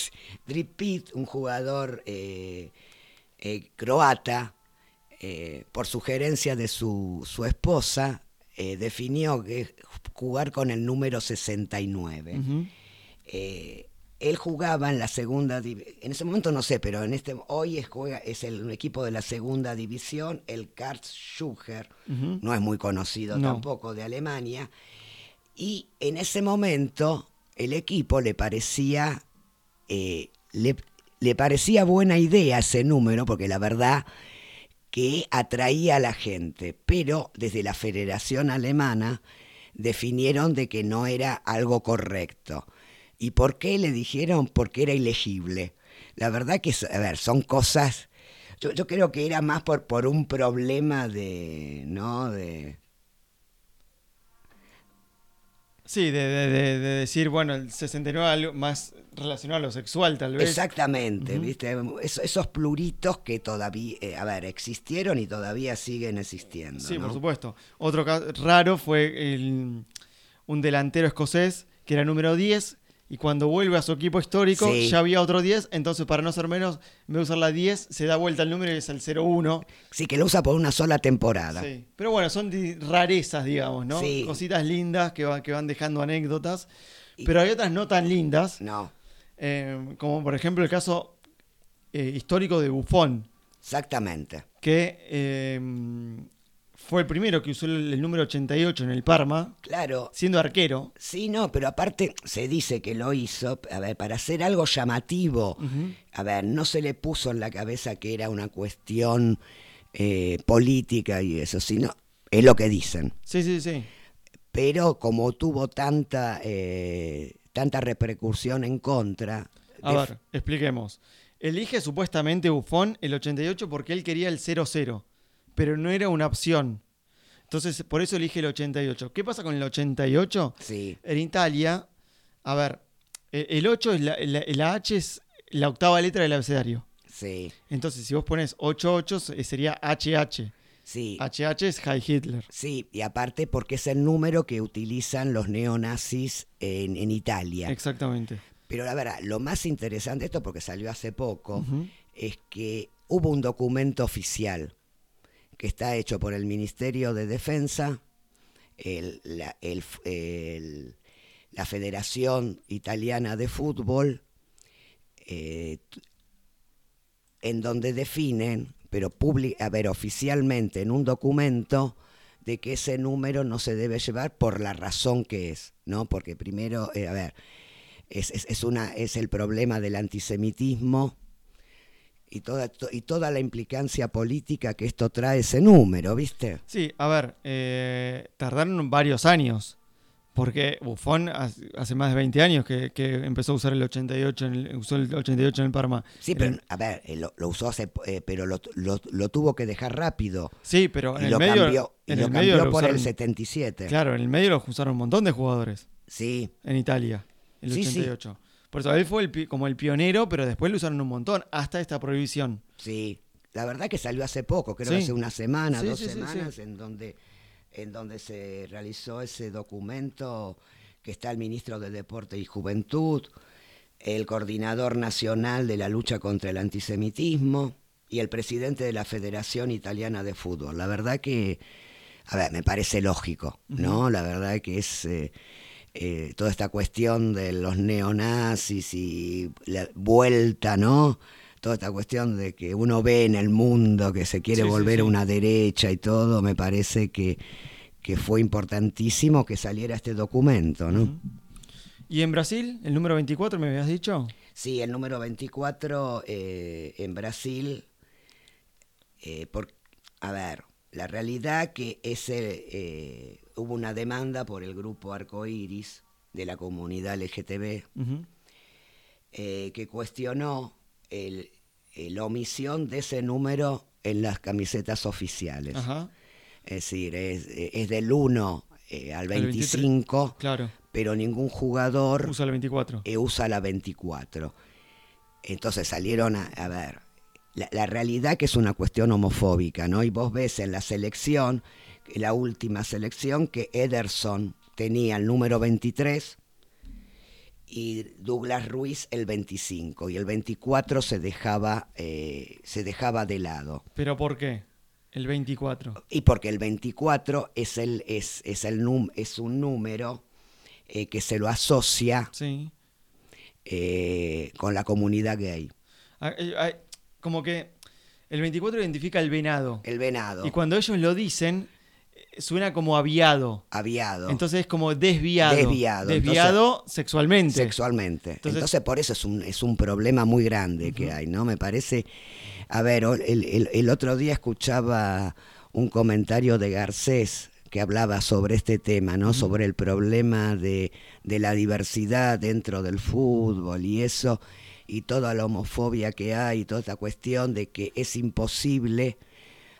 Drip Pitt, un jugador eh, eh, croata, por sugerencia de su, su esposa, definió que jugar con el número 69. Ujú. Eh, él jugaba en la segunda en ese momento no sé, pero en este hoy es, juega, es el un equipo de la segunda división, el Karlsruher, Ujú. no es muy conocido No. tampoco de Alemania, y en ese momento el equipo le parecía eh, le, le parecía buena idea ese número, porque la verdad que atraía a la gente, pero desde la Federación Alemana definieron de que no era algo correcto. ¿Y por qué le dijeron? Porque era ilegible. La verdad que, a ver, son cosas... Yo, yo creo que era más por, por un problema de... ¿no? De, Sí, de, de- de- de decir, bueno, el 69 algo más relacionado a lo sexual, tal vez. Exactamente. ¿viste? Es- esos pluritos que todavía, eh, a ver, existieron y todavía siguen existiendo. Sí, ¿no? por supuesto. Otro caso raro fue el- un delantero escocés que era número 10 y cuando vuelve a su equipo histórico Sí. ya había otro 10, entonces para no ser menos, en vez de usar la 10, se da vuelta el número y es el 01. Sí, que lo usa por una sola temporada. Sí. Pero bueno, son rarezas, digamos, ¿no? Sí. Cositas lindas que, va- que van dejando anécdotas. Y- Pero hay otras no tan lindas, No, eh, como por ejemplo el caso eh, histórico de Buffon, exactamente. que eh, fue el primero que usó el, el número 88 en el Parma, Claro, siendo arquero. sí, no, pero aparte se dice que lo hizo, a ver, para hacer algo llamativo. A ver, no se le puso en la cabeza que era una cuestión eh, política y eso, sino, es lo que dicen. Sí, sí, sí. Pero como tuvo tanta, eh, tanta repercusión en contra... A ver, expliquemos. Elige supuestamente Buffon el 88 porque él quería el 00, pero no era una opción. Entonces, por eso elige el 88. ¿Qué pasa con el 88? Sí, En Italia, a ver, e- el 8 es la, la- la H es la octava letra del abecedario. sí, Entonces, si vos pones 88, eh, sería HH. sí. HH es Heil Hitler. Sí, y aparte porque es el número que utilizan los neonazis en, en Italia. Exactamente. Pero la verdad, lo más interesante de esto, porque salió hace poco, es que hubo un documento oficial que está hecho por el Ministerio de Defensa, la, Federación Italiana de Fútbol, eh, en donde definen, pero publi- a ver, oficialmente en un documento, de que ese número no se debe llevar por la razón que es, ¿no? Porque primero, eh, a ver, es, es una, es el problema del antisemitismo y toda, to- y toda la implicancia política que esto trae ese número, ¿viste? Sí, a ver, eh, tardaron varios años. Porque Buffon hace más de 20 años que, que empezó a usar el 88 en el, usó el 88 en el Parma. Sí, pero, el- a ver, eh, lo, lo usó hace, eh, pero lo, lo- lo tuvo que dejar rápido. sí, pero en Y el lo medio, cambió, y en lo el medio cambió lo por el usaron- 77. Claro, en el medio lo usaron un montón de jugadores Sí, en Italia, el Sí, sí. 88. Por eso él fue el como el pionero, pero después lo usaron un montón, hasta esta prohibición. sí. La verdad que salió hace poco, creo que hace una semana, Sí, dos sí. semanas, en donde en donde se realizó ese documento que está el ministro de Deporte y Juventud, el coordinador nacional de la lucha contra el antisemitismo y el presidente de la Federación Italiana de Fútbol. La verdad que, a ver, me parece lógico, ¿no? La verdad que es eh, eh, toda esta cuestión de los neonazis y la vuelta, ¿no? Toda esta cuestión de que uno ve en el mundo que se quiere Sí, volver sí. a una derecha y todo, me parece que, que fue importantísimo que saliera este documento, ¿no? ¿Y en Brasil, el número 24 me habías dicho? Sí, el número 24 eh, en Brasil, eh, por, a ver, la realidad que ese, hubo una demanda por el grupo Arcoiris de la comunidad LGTB eh, que cuestionó el, la omisión de ese número en las camisetas oficiales. Ajá. Es decir, es, es del 1 eh, al El 23, 25, Claro. pero ningún jugador Usa el 24. eh, usa la 24. Entonces salieron a, a ver, la, la realidad que es una cuestión homofóbica, ¿no? Y vos ves en la selección, la última selección, que Ederson tenía el número 23 y Douglas Ruiz el 25 y el 24 se dejaba, eh, se dejaba de lado. ¿Pero por qué? El 24. Y porque el 24 es, el, es, es, el num- es un número eh, que se lo asocia Sí. eh, con la comunidad gay. Ah, ah, Como que el 24 identifica el venado. El venado, Y cuando ellos lo dicen, suena como aviado. aviado, Entonces es como desviado. Desviado, Desviado sexualmente. sexualmente. Entonces- Entonces, por eso es un, es un problema muy grande que hay, ¿no? Me parece... A ver, el, el- el otro día escuchaba un comentario de Garcés que hablaba sobre este tema, ¿no? Sobre el problema de, de la diversidad dentro del fútbol y eso, y toda la homofobia que hay, toda esta cuestión de que es imposible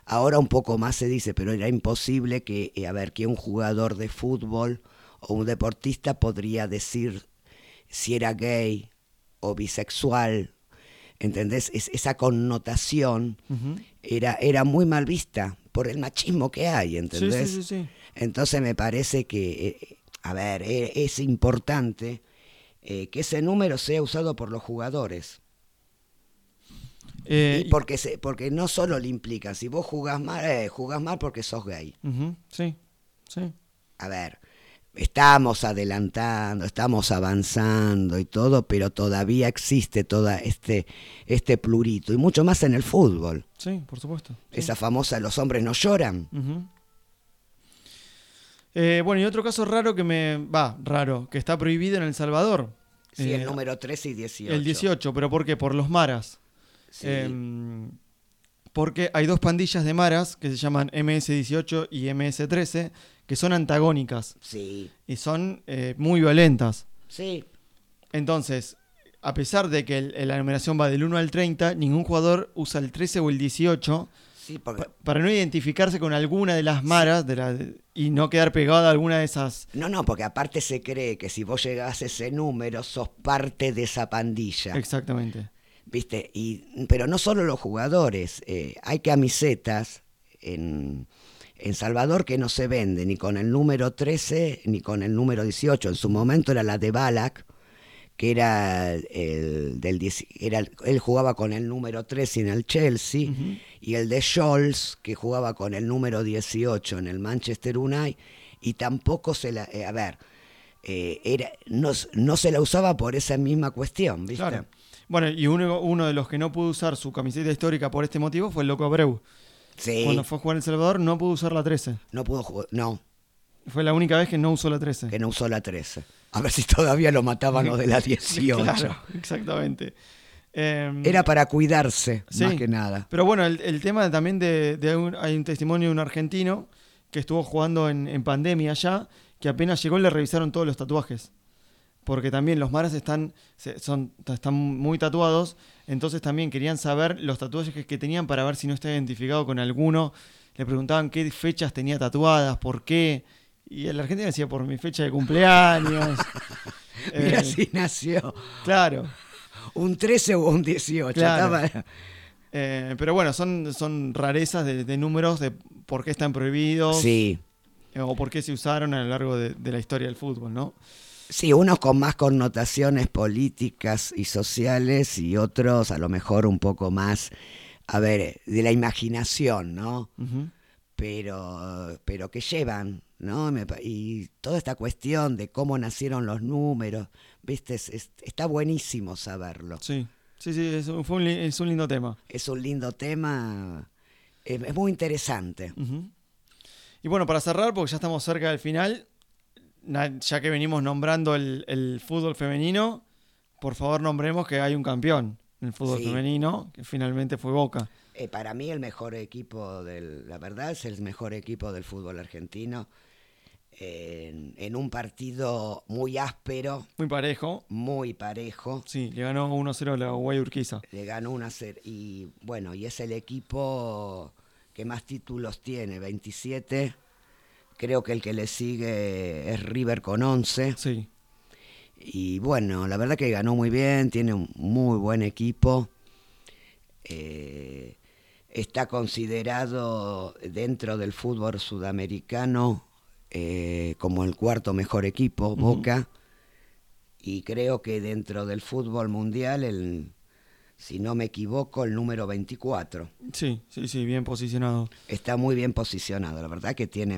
Ahora un poco más se dice, pero era imposible que, eh, a ver, que un jugador de fútbol o un deportista podría decir si era gay o bisexual, ¿entendés? Es- esa connotación era, era muy mal vista por el machismo que hay, ¿entendés? sí, sí, sí. Entonces me parece que, eh, a ver, eh, es importante eh, que ese número sea usado por los jugadores. Eh, Y porque, se, porque no solo le implica, si vos jugás mal, eh, jugás mal porque sos gay. sí, sí. A ver, estamos adelantando, estamos avanzando y todo, pero todavía existe todo este, este plurito, y mucho más en el fútbol. Sí, por supuesto. sí. Esa famosa, los hombres no lloran. Eh, bueno, y otro caso raro que me. Va, raro, que está prohibido en El Salvador. Sí, el Eh, número 13 y 18. El 18, pero ¿por qué? Por los maras. Sí. Em, porque hay dos pandillas de maras que se llaman MS-18 y MS-13 que son antagónicas sí, y son eh, muy violentas. sí, Entonces, a pesar de que el- la numeración va del 1 al 30, ningún jugador usa el 13 o el 18 sí, porque... pa- para no identificarse con alguna de las maras de la- y no quedar pegado a alguna de esas. No, no, porque aparte se cree que si vos llegás a ese número, sos parte de esa pandilla. Exactamente. ¿Viste? Y, pero no solo los jugadores, eh, hay camisetas en, en Salvador que no se venden ni con el número 13 ni con el número 18. En su momento era la de Balak, que era el del 10 era él jugaba con el número 13 en el Chelsea y el de Scholes que jugaba con el número 18 en el Manchester United y tampoco se la eh, a ver eh, era no, no se la usaba por esa misma cuestión, ¿viste? Claro. Bueno, y uno, uno de los que no pudo usar su camiseta histórica por este motivo fue el Loco Abreu. Sí. Cuando fue a jugar en El Salvador no pudo usar la 13. No pudo jugar, no, Fue la única vez que no usó la 13. que no usó la 13. A ver si todavía lo mataban los de la 18. Claro, exactamente. Em, Era para cuidarse, Sí. más que nada. Pero bueno, el, el tema también de, de un- hay un testimonio de un argentino que estuvo jugando en, en pandemia allá, que apenas llegó le revisaron todos los tatuajes. Porque también los maras están, son, están muy tatuados, entonces también querían saber los tatuajes que, que tenían para ver si no está identificado con alguno. Le preguntaban qué fechas tenía tatuadas, por qué. Y el argentino decía por mi fecha de cumpleaños. Mira Eh, si nació Claro. un 13 o un 18. Claro. Eh, pero bueno, son, son rarezas de, de números de por qué están prohibidos Sí, eh, o por qué se usaron a lo largo de, de la historia del fútbol, ¿no? Sí, unos con más connotaciones políticas y sociales y otros a lo mejor un poco más, a ver, de la imaginación, ¿no? Pero, pero que llevan, ¿no? Y toda esta cuestión de cómo nacieron los números, ¿viste? Es- es- está buenísimo saberlo. Sí, sí, sí, es un, fue un es un lindo tema. Es un lindo tema, es, muy interesante. Y bueno, para cerrar, porque ya estamos cerca del final, na- ya que venimos nombrando el, el fútbol femenino, por favor nombremos que hay un campeón en el fútbol Sí. femenino, que finalmente fue Boca. Eh, para mí el mejor equipo del, la verdad es el mejor equipo del fútbol argentino. en, en un partido muy áspero, Muy parejo. muy parejo. Sí, le ganó 1-0 a la Guay Urquiza. Le ganó una ser y bueno, y es el equipo que más títulos tiene, 27. Creo que el que le sigue es River con 11. Sí. Y bueno, la verdad que ganó muy bien, tiene un muy buen equipo. Eh, está considerado dentro del fútbol sudamericano eh, como el cuarto mejor equipo, Boca. Y creo que dentro del fútbol mundial, el, si no me equivoco, el número 24. Sí, sí, sí, bien posicionado. Está muy bien posicionado, la verdad que tiene...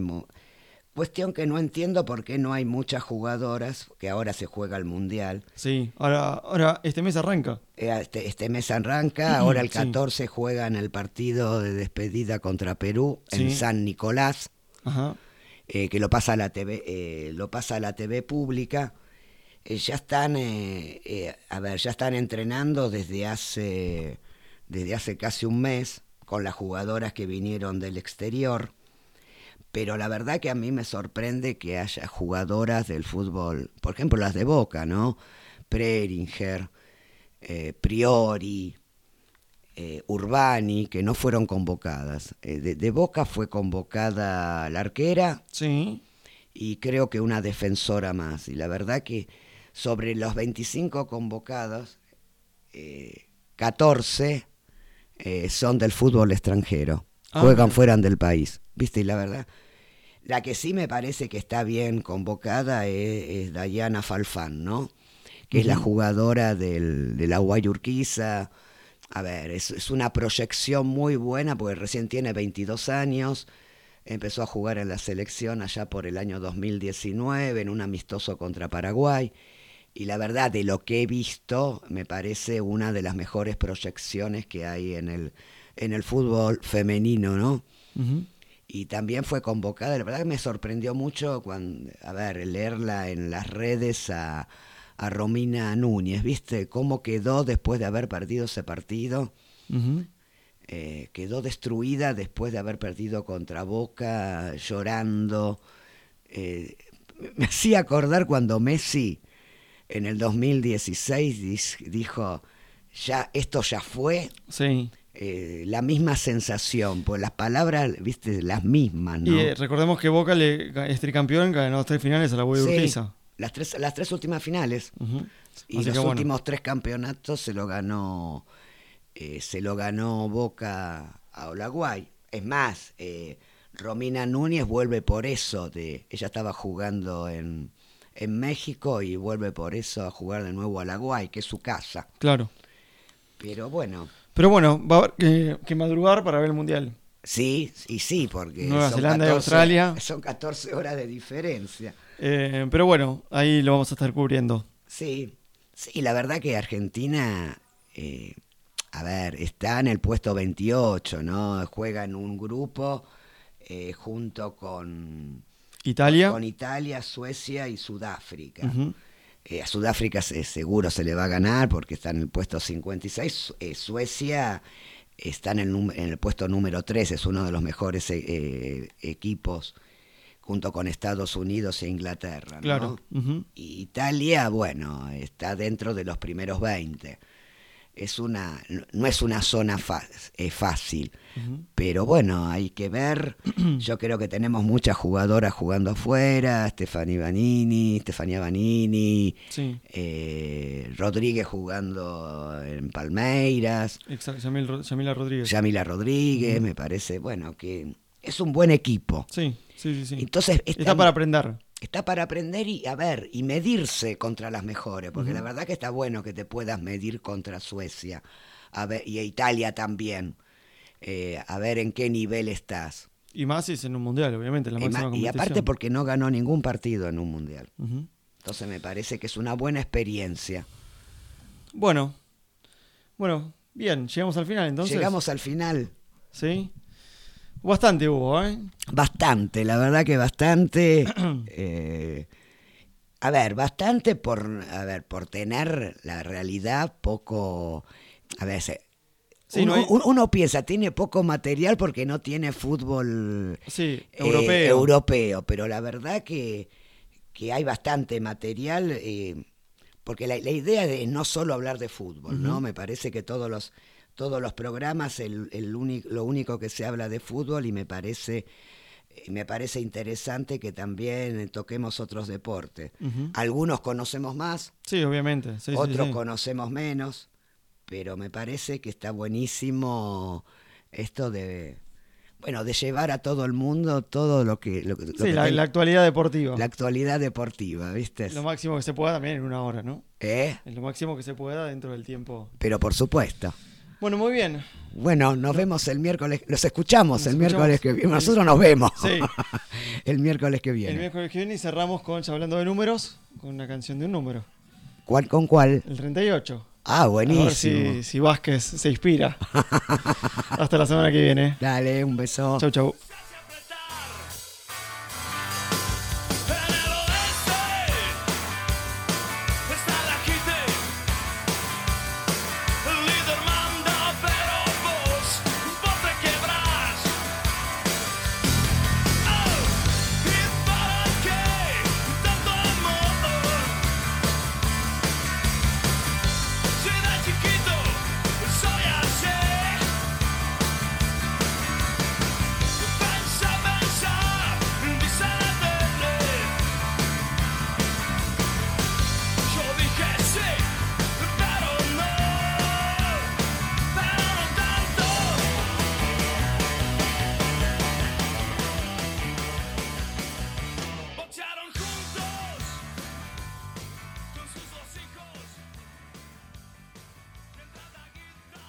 Cuestión que no entiendo por qué no hay muchas jugadoras, que ahora se juega el Mundial. Sí, ahora, ahora este mes arranca. Eh, Este, este mes arranca, ahora el Sí. 14 juegan el partido de despedida contra Perú en Sí. San Nicolás, Ajá. eh, que lo pasa a la TV, eh, lo pasa a la TV pública. Eh, ya están, a ver, ya están entrenando desde hace, desde hace casi un mes con las jugadoras que vinieron del exterior. Pero la verdad que a mí me sorprende que haya jugadoras del fútbol, por ejemplo las de Boca, ¿no? Preringer, eh, Priori, eh, Urbani, que no fueron convocadas. Eh, de, de Boca fue convocada la arquera Sí. y creo que una defensora más. Y la verdad que sobre los 25 convocados, eh, 14 eh, son del fútbol extranjero. Ah, Juegan fuera del país. ¿Viste? Y la verdad, la que sí me parece que está bien convocada es, es Dayana Falfán, ¿no? Que es la jugadora del, de la Guay Urquiza. A ver, es, es una proyección muy buena porque recién tiene 22 años. Empezó a jugar en la selección allá por el año 2019 en un amistoso contra Paraguay. Y la verdad, de lo que he visto, me parece una de las mejores proyecciones que hay en el, en el fútbol femenino, ¿no? Y también fue convocada, la verdad que me sorprendió mucho cuando, a ver, leerla en las redes a, a Romina Núñez, ¿viste? Cómo quedó después de haber perdido ese partido. Eh, quedó destruida después de haber perdido contra Boca, llorando. Eh, me hacía acordar cuando Messi en el 2016 dis- dijo, ya esto ya fue, Sí. Eh, la misma sensación, pues las palabras, viste, las mismas, ¿no? Y eh, recordemos que Boca le es tricampeón, ganó tres finales a la Guay Sí, Urquiza. las tres, las tres últimas finales. Y Así los bueno. últimos tres campeonatos se lo ganó eh, se lo ganó Boca a Olaguay. Es más, Romina Núñez vuelve por eso. De, ella estaba jugando en, en México y vuelve por eso a jugar de nuevo a Olaguay, que es su casa. Claro. Pero bueno, Pero bueno, va a haber que, que madrugar para ver el Mundial. sí, y sí, porque Nueva son Zelanda y Australia. son 14 horas de diferencia. Eh, pero bueno, ahí lo vamos a estar cubriendo. Sí, sí, la verdad que Argentina, eh, a ver, está en el puesto 28, ¿no? Juega en un grupo eh, junto con, Italia. con Italia, Suecia y Sudáfrica. Ujú. Eh, a Sudáfrica se- seguro se le va a ganar porque está en el puesto 56. Su- eh, Suecia está en el, en el puesto número 3, es uno de los mejores eh, eh, equipos junto con Estados Unidos e Inglaterra. ¿no? Claro. Y Italia, bueno, está dentro de los primeros 20. Es una, no es una zona fa- eh, fácil, pero bueno, hay que ver. Yo creo que tenemos muchas jugadoras jugando afuera, Stefani Vanini, Stefania Vanini, Sí, eh, Rodríguez jugando en Palmeiras, exacto. Yamil Yamila Rodríguez. Yamila Rodríguez, me parece, bueno, que es un buen equipo. Sí, sí, sí. sí. Entonces, Está para aprender. Está para aprender y a ver y medirse contra las mejores, porque la verdad que está bueno que te puedas medir contra Suecia a ver, y a Italia también, eh, a ver en qué nivel estás. Y más si es en un mundial, obviamente, la Y, máxima ma- y competición. aparte porque no ganó ningún partido en un mundial. Entonces me parece que es una buena experiencia. Bueno, bueno, bien, llegamos al final entonces. Llegamos al final. Sí. Bastante hubo, ¿eh? Bastante, la verdad que bastante. eh, a ver, bastante por, a ver, por tener la realidad poco, a Sí, uno, no hay- un- uno piensa, tiene poco material porque no tiene fútbol Sí, eh, europeo. pero la verdad que, que hay bastante material, eh, porque la, la idea de no solo hablar de fútbol, ¿no? Me parece que todos los, todos los programas, el, el único, lo único que se habla de fútbol y me parece, eh, me parece interesante que también eh, toquemos otros deportes. Algunos conocemos más, Sí, obviamente. Sí, otros sí. conocemos menos, pero me parece que está buenísimo esto de, bueno, de llevar a todo el mundo todo lo que, lo, que- lo Sí, que la, ten- la actualidad deportiva. la actualidad deportiva, ¿viste? Lo máximo que se pueda también en una hora, ¿no? ¿Eh? Es lo máximo que se pueda dentro del tiempo. Pero por supuesto. Bueno, muy bien. Bueno, nos vemos el miércoles, los escuchamos Nos el escuchamos miércoles que viene. el- Nosotros nos vemos Sí. el miércoles que El viene. miércoles que viene y cerramos con, ya hablando de números, con una canción de un número. ¿Cuál con cuál? El 38. Ah, A buenísimo. ver si, si Vázquez se inspira. Hasta la semana que viene. Dale, un beso. Chau, chau.